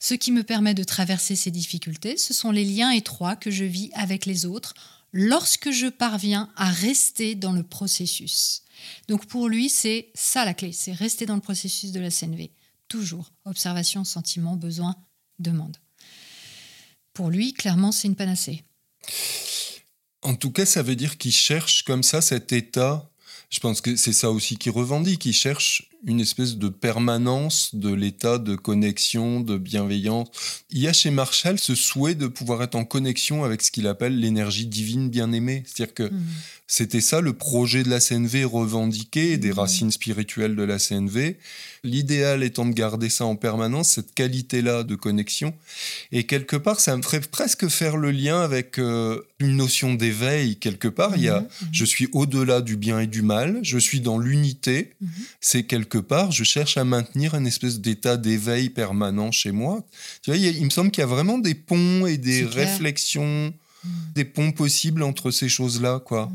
ce qui me permet de traverser ces difficultés, ce sont les liens étroits que je vis avec les autres lorsque je parviens à rester dans le processus. Donc pour lui, c'est ça la clé, c'est rester dans le processus de la CNV. Toujours. Observation, sentiment, besoin, demande. Pour lui, clairement, c'est une panacée. En tout cas, ça veut dire qu'il cherche comme ça cet état je pense que c'est ça aussi qui revendique, qui cherche une espèce de permanence de l'état de connexion, de bienveillance. Il y a chez Marshall ce souhait de pouvoir être en connexion avec ce qu'il appelle l'énergie divine bien-aimée. C'est-à-dire que mmh. c'était ça le projet de la CNV revendiqué, des mmh. racines spirituelles de la CNV. L'idéal étant de garder ça en permanence, cette qualité-là de connexion. Et quelque part, ça me ferait presque faire le lien avec euh, une notion d'éveil. Quelque part, il y a, mmh, mmh. je suis au-delà du bien et du mal, je suis dans l'unité. Mmh. C'est quelque part, je cherche à maintenir une espèce d'état d'éveil permanent chez moi. Tu vois, il, me semble qu'il y a vraiment des ponts et des réflexions, des ponts possibles entre ces choses-là, quoi.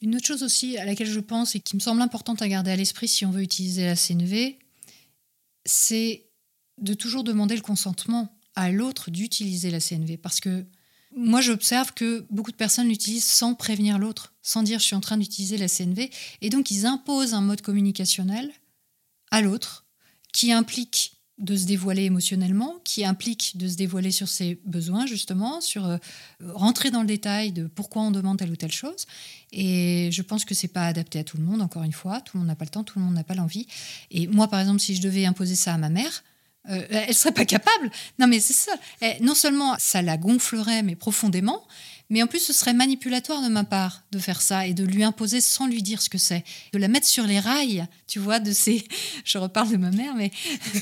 Une autre chose aussi à laquelle je pense et qui me semble importante à garder à l'esprit si on veut utiliser la CNV, c'est de toujours demander le consentement à l'autre d'utiliser la CNV. Parce que moi, j'observe que beaucoup de personnes l'utilisent sans prévenir l'autre, sans dire je suis en train d'utiliser la CNV. Et donc, ils imposent un mode communicationnel à l'autre qui implique de se dévoiler émotionnellement, qui implique de se dévoiler sur ses besoins, justement, sur euh, rentrer dans le détail de pourquoi on demande telle ou telle chose. Et je pense que c'est pas adapté à tout le monde, encore une fois. Tout le monde n'a pas le temps, tout le monde n'a pas l'envie. Et moi, par exemple, si je devais imposer ça à ma mère, euh, elle serait pas capable. Non, mais c'est ça. non seulement ça la gonflerait, mais profondément, mais en plus, ce serait manipulatoire de ma part de faire ça et de lui imposer sans lui dire ce que c'est. De la mettre sur les rails, tu vois, de ces. [laughs] Je reparle de ma mère, mais.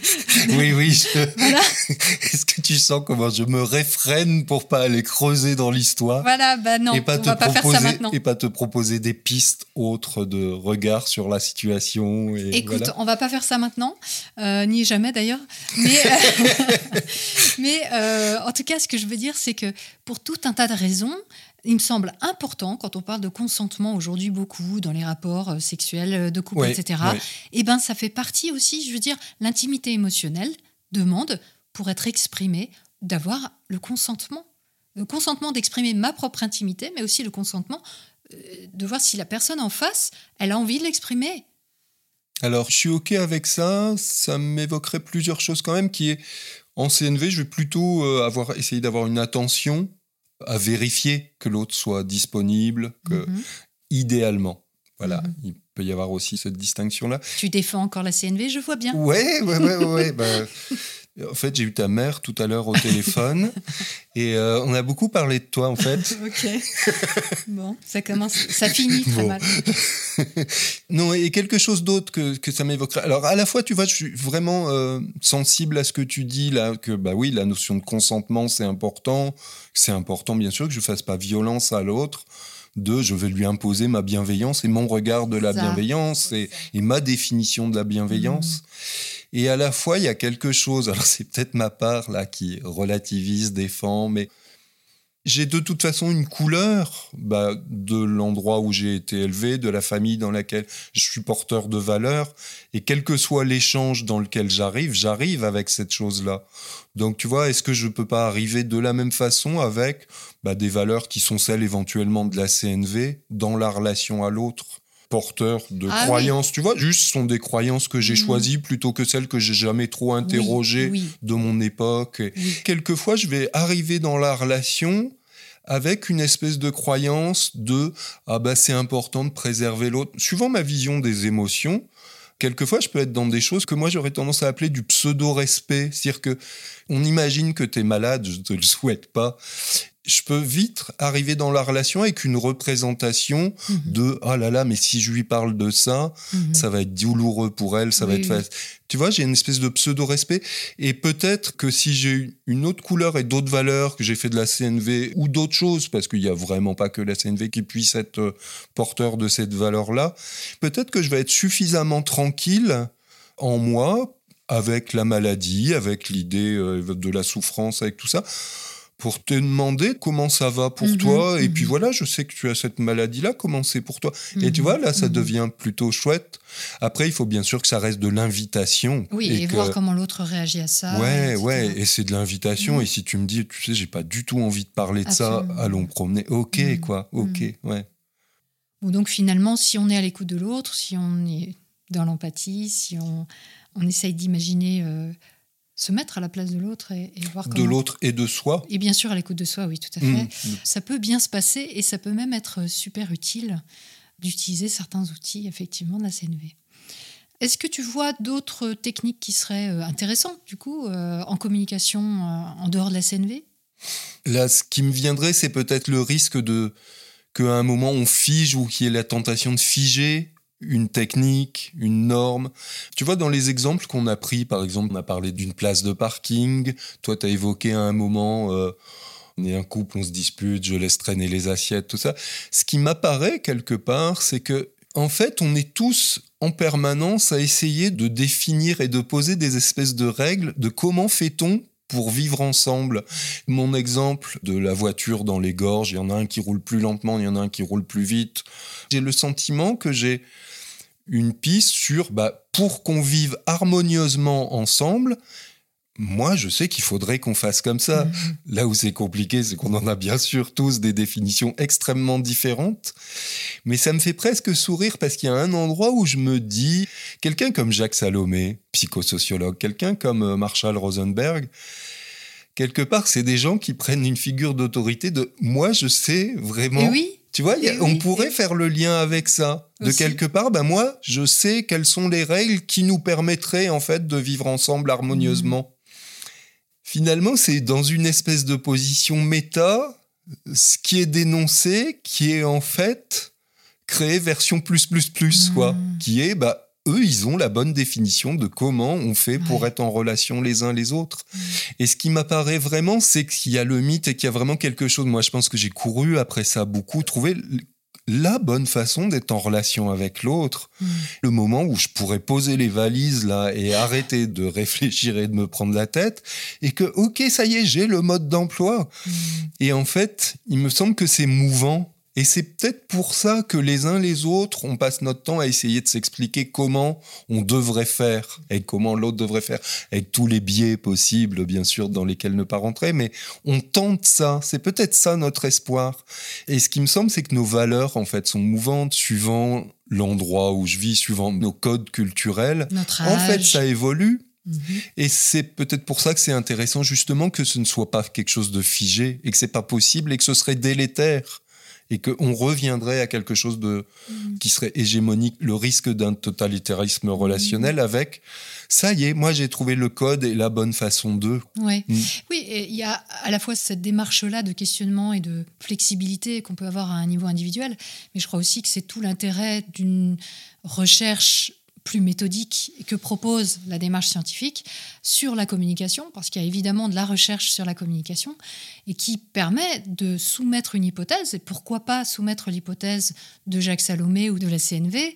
[laughs] oui, oui. [laughs] Voilà. Est-ce que tu sens comment je me réfrène pour pas aller creuser dans l'histoire Voilà, bah non, et pas on va pas faire ça maintenant. Et pas te proposer des pistes autres de regard sur la situation. Et Écoute, on va pas faire ça maintenant, euh, ni jamais d'ailleurs. Mais, mais euh, en tout cas, ce que je veux dire, c'est que pour tout un tas de raisons, il me semble important, quand on parle de consentement aujourd'hui beaucoup dans les rapports euh, sexuels euh, de couple, etc., et eh ben, ça fait partie aussi, je veux dire, l'intimité émotionnelle demande, pour être exprimée, d'avoir le consentement. Le consentement d'exprimer ma propre intimité, mais aussi le consentement euh, de voir si la personne en face, elle a envie de l'exprimer. Alors, je suis OK avec ça. Ça m'évoquerait plusieurs choses quand même, qui est, en CNV, je vais plutôt avoir, essayer d'avoir une attention à vérifier que l'autre soit disponible, que mhm. idéalement. Voilà, mhm. il peut y avoir aussi cette distinction-là. Tu défends encore la CNV, je vois bien. Ouais, ouais, ouais, ouais. [laughs] bah, en fait, j'ai eu ta mère tout à l'heure au téléphone [laughs] et euh, on a beaucoup parlé de toi, en fait. ok. Bon, ça commence, ça finit très mal. [laughs] non, et quelque chose d'autre que, que ça m'évoquerait. Alors, à la fois, tu vois, je suis vraiment euh, sensible à ce que tu dis là, que bah oui, la notion de consentement, c'est important. C'est important, bien sûr, que je fasse pas violence à l'autre de je vais lui imposer ma bienveillance et mon regard de la bienveillance et, et, ma définition de la bienveillance. Mmh. Et à la fois, il y a quelque chose, alors c'est peut-être ma part là qui relativise, défend, mais j'ai de toute façon une couleur bah, de l'endroit où j'ai été élevé, de la famille dans laquelle je suis porteur de valeurs. Et quel que soit l'échange dans lequel j'arrive, j'arrive avec cette chose-là. Donc tu vois, est-ce que je ne peux pas arriver de la même façon avec bah, des valeurs qui sont celles éventuellement de la CNV dans la relation à l'autre? Porteur de ah croyances, tu vois, juste sont des croyances que j'ai mhm. choisies plutôt que celles que j'ai jamais trop interrogées de mon époque. Quelquefois, je vais arriver dans la relation avec une espèce de croyance de ah bah c'est important de préserver l'autre. Suivant ma vision des émotions, quelquefois je peux être dans des choses que moi j'aurais tendance à appeler du pseudo-respect. C'est-à-dire que on imagine que tu es malade, je te le souhaite pas, je peux vite arriver dans la relation avec une représentation mhm. de oh là là mais si je lui parle de ça mhm. ça va être douloureux pour elle ça va être facile. tu vois j'ai une espèce de pseudo respect et peut-être que si j'ai une autre couleur et d'autres valeurs que j'ai fait de la CNV ou d'autres choses parce qu'il y a vraiment pas que la CNV qui puisse être euh, porteur de cette valeur là peut-être que je vais être suffisamment tranquille en moi avec la maladie avec l'idée euh, de la souffrance avec tout ça pour te demander comment ça va pour mhm, toi. Et puis mhm. voilà, je sais que tu as cette maladie-là, comment c'est pour toi? Et tu mhm, vois, là, ça devient plutôt chouette. Après, il faut bien sûr que ça reste de l'invitation. Oui, et, voir comment l'autre réagit à ça. Ouais, ouais, et c'est de l'invitation. Et si tu me dis, tu sais, j'ai pas du tout envie de parler de ça, allons promener. Ok, quoi, ok, ouais. donc finalement, si on est à l'écoute de l'autre, si on est dans l'empathie, si on, on essaye d'imaginer... Euh, se mettre à la place de l'autre et, voir comment... De l'autre et de soi. Et bien sûr, à l'écoute de soi, oui, tout à fait. Mmh. Ça peut bien se passer et ça peut même être super utile d'utiliser certains outils, effectivement, de la CNV. Est-ce que tu vois d'autres techniques qui seraient euh, intéressantes, du coup, euh, en communication euh, en dehors de la CNV Là, ce qui me viendrait, c'est peut-être le risque de qu'à un moment on fige ou qu'il y ait la tentation de figer une technique, une norme. Tu vois, dans les exemples qu'on a pris, par exemple, on a parlé d'une place de parking. Toi, tu as évoqué à un moment, euh, on est un couple, on se dispute, je laisse traîner les assiettes, tout ça. Ce qui m'apparaît quelque part, c'est que, en fait, on est tous en permanence à essayer de définir et de poser des espèces de règles de comment fait-on pour vivre ensemble. Mon exemple de la voiture dans les gorges, il y en a un qui roule plus lentement, il y en a un qui roule plus vite. J'ai le sentiment que j'ai une piste sur bah, pour qu'on vive harmonieusement ensemble. Moi, je sais qu'il faudrait qu'on fasse comme ça. Mhm. Là où c'est compliqué, c'est qu'on en a bien sûr tous des définitions extrêmement différentes. Mais ça me fait presque sourire parce qu'il y a un endroit où je me dis, quelqu'un comme Jacques Salomé, psychosociologue, quelqu'un comme euh, Marshall Rosenberg, quelque part, c'est des gens qui prennent une figure d'autorité de moi, je sais vraiment. oui. Tu vois, on pourrait faire le lien avec ça. De quelque part, ben moi, je sais quelles sont les règles qui nous permettraient en fait de vivre ensemble harmonieusement. Mmh. Finalement, c'est dans une espèce de position méta, ce qui est dénoncé, qui est en fait créé version plus plus plus quoi, mmh. qui est bah eux, ils ont la bonne définition de comment on fait pour être en relation les uns les autres. Mm. Et ce qui m'apparaît vraiment, c'est qu'il y a le mythe et qu'il y a vraiment quelque chose. Moi, je pense que j'ai couru après ça beaucoup, trouver la bonne façon d'être en relation avec l'autre. Mm. Le moment où je pourrais poser les valises là et [laughs] arrêter de réfléchir et de me prendre la tête et que, ok, ça y est, j'ai le mode d'emploi. Mm. Et en fait, il me semble que c'est mouvant et c'est peut-être pour ça que les uns les autres, on passe notre temps à essayer de s'expliquer comment on devrait faire et comment l'autre devrait faire, avec tous les biais possibles, bien sûr, dans lesquels ne pas rentrer, mais on tente ça. C'est peut-être ça notre espoir. Et ce qui me semble, c'est que nos valeurs, en fait, sont mouvantes suivant l'endroit où je vis, suivant nos codes culturels. Notre En fait, ça évolue. Mhm. Et c'est peut-être pour ça que c'est intéressant justement que ce ne soit pas quelque chose de figé et que c'est pas possible et que ce serait délétère et qu'on reviendrait à quelque chose de, mm. qui serait hégémonique, le risque d'un totalitarisme relationnel mm. avec ça y est, moi j'ai trouvé le code et la bonne façon de. Ouais. Mm. Oui, il y a à la fois cette démarche-là de questionnement et de flexibilité qu'on peut avoir à un niveau individuel, mais je crois aussi que c'est tout l'intérêt d'une recherche plus méthodique que propose la démarche scientifique sur la communication, parce qu'il y a évidemment de la recherche sur la communication, et qui permet de soumettre une hypothèse, et pourquoi pas soumettre l'hypothèse de Jacques Salomé ou de la CNV,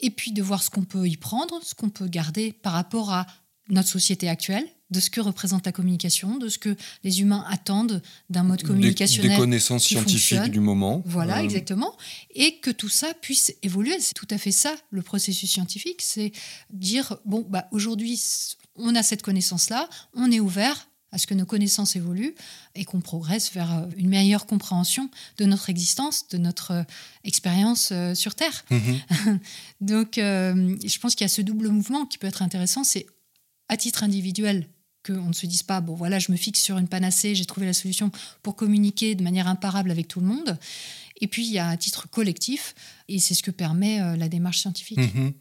et puis de voir ce qu'on peut y prendre, ce qu'on peut garder par rapport à notre société actuelle, de ce que représente la communication, de ce que les humains attendent d'un mode communicationnel. Des, connaissances scientifiques du moment. Voilà, euh. exactement. Et que tout ça puisse évoluer. C'est tout à fait ça, le processus scientifique. C'est dire, bon, bah, aujourd'hui, on a cette connaissance-là, on est ouvert à ce que nos connaissances évoluent et qu'on progresse vers euh, une meilleure compréhension de notre existence, de notre euh, expérience sur Terre. Mhm. [laughs] Donc, je pense qu'il y a ce double mouvement qui peut être intéressant. C'est à titre individuel qu'on ne se dise pas, bon voilà, je me fixe sur une panacée, j'ai trouvé la solution pour communiquer de manière imparable avec tout le monde. Et puis, il y a un titre collectif, et c'est ce que permet la démarche scientifique. Mhm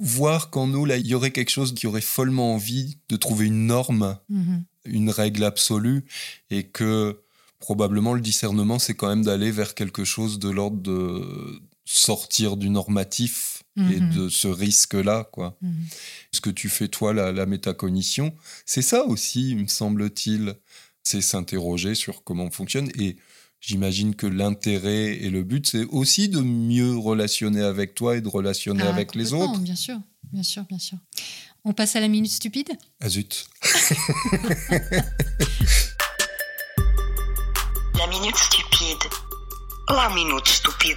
voir qu'en nous, là, il y aurait quelque chose qui aurait follement envie de trouver une norme, mhm. une règle absolue, et que probablement le discernement, c'est quand même d'aller vers quelque chose de l'ordre de sortir du normatif et mhm. de ce risque-là, quoi. Mhm. Ce que tu fais, toi, la, la métacognition, c'est ça aussi, me semble-t-il, c'est s'interroger sur comment on fonctionne et J'imagine que l'intérêt et le but, c'est aussi de mieux relationner avec toi et de relationner ah, avec les autres. Bien sûr, bien sûr, bien sûr. On passe à la minute stupide? Ah zut [laughs] La minute stupide. La minute stupide.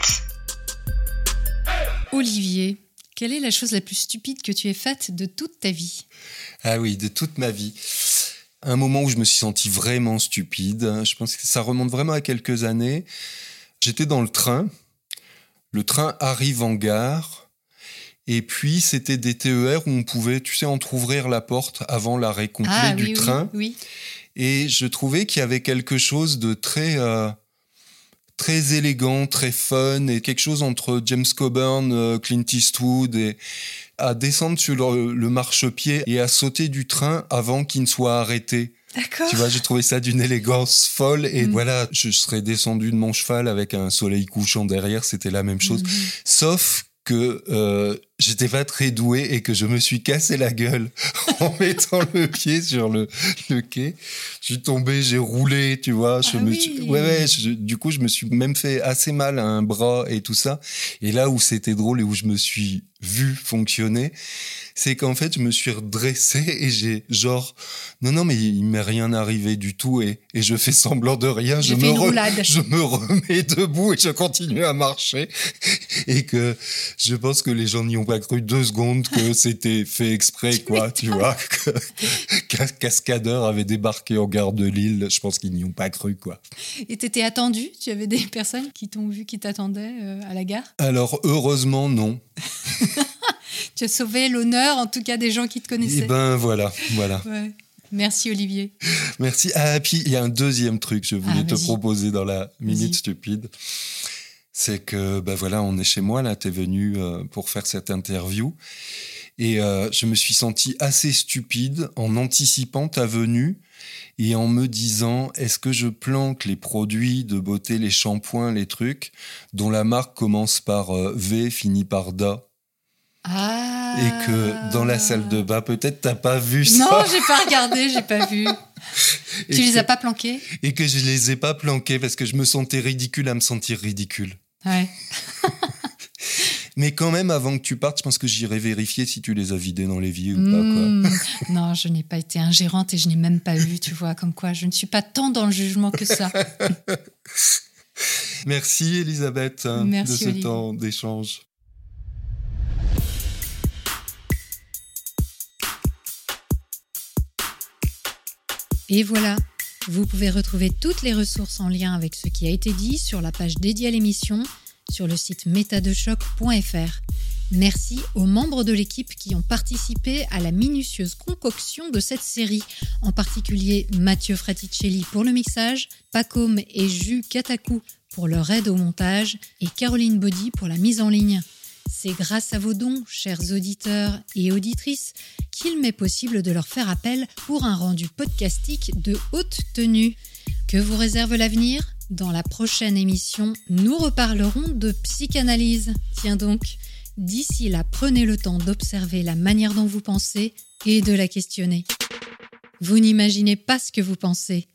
Olivier, quelle est la chose la plus stupide que tu aies faite de toute ta vie? Ah oui, de toute ma vie un moment où je me suis senti vraiment stupide. Je pense que ça remonte vraiment à quelques années. J'étais dans le train. Le train arrive en gare. Et puis, c'était des TER où on pouvait, tu sais, entr'ouvrir la porte avant l'arrêt complet ah du train. Oui, Et je trouvais qu'il y avait quelque chose de très, euh, très élégant, très fun et quelque chose entre James Coburn, euh, Clint Eastwood et, à descendre sur le, marchepied et à sauter du train avant qu'il ne soit arrêté. D'accord. Tu vois, j'ai trouvé ça d'une élégance folle et mm. voilà, je serais descendu de mon cheval avec un soleil couchant derrière, c'était la même chose. Mm. Sauf que euh, j'étais pas très doué et que je me suis cassé la gueule [laughs] en mettant le pied sur le, le quai. Je suis tombé, j'ai roulé, tu vois. Je ah me oui. suis, ouais, ouais, du coup, je me suis même fait assez mal à un bras et tout ça. Et là où c'était drôle et où je me suis vu fonctionner, c'est qu'en fait, je me suis redressé et j'ai genre, non, non, mais il m'est rien arrivé du tout et, et je fais semblant de rien. Je me, je me remets debout et je continue à marcher. Et que je pense que les gens n'y ont pas cru deux secondes que c'était fait exprès, [laughs] quoi, tu vois. Que Cascadeur avait débarqué en gare de Lille. Je pense qu'ils n'y ont pas cru, quoi. Et t'étais attendu? Tu avais des personnes qui t'ont vu, qui t'attendaient euh, à la gare? Alors, heureusement, non. [laughs] tu as sauvé l'honneur, en tout cas, des gens qui te connaissaient. Eh ben voilà, voilà. [laughs] Merci Olivier. Merci. Ah, puis il y a un deuxième truc que je voulais ah, te proposer dans la minute stupide. C'est que, ben voilà, on est chez moi, là, tu es venu euh, pour faire cette interview. Et euh, je me suis senti assez stupide en anticipant ta venue et en me disant est-ce que je planque les produits de beauté, les shampoings, les trucs dont la marque commence par euh, V, finit par DA ah. Et que dans la salle de bain, peut-être t'as pas vu ça. Non, j'ai pas regardé, j'ai pas vu. [laughs] tu les as pas planqués? Et que je les ai pas planqués parce que je me sentais ridicule à me sentir ridicule. Ouais. [laughs] Mais quand même, avant que tu partes, je pense que j'irai vérifier si tu les as vidés dans l'évier ou pas. Hmm. Non, je n'ai pas été ingérente et je n'ai même pas vu, tu vois, comme quoi je ne suis pas tant dans le jugement que ça. [laughs] Merci Elisabeth hein, de ce temps d'échange. Et voilà, vous pouvez retrouver toutes les ressources en lien avec ce qui a été dit sur la page dédiée à l'émission sur le site métadechoc.fr. Merci aux membres de l'équipe qui ont participé à la minutieuse concoction de cette série, en particulier Mathieu Fraticelli pour le mixage, Pacôme et Jus Kataku pour leur aide au montage et Caroline Body pour la mise en ligne. C'est grâce à vos dons, chers auditeurs et auditrices, qu'il m'est possible de leur faire appel pour un rendu podcastique de haute tenue. Que vous réserve l'avenir? Dans la prochaine émission, nous reparlerons de psychanalyse. Tiens donc, d'ici là, prenez le temps d'observer la manière dont vous pensez et de la questionner. Vous n'imaginez pas ce que vous pensez.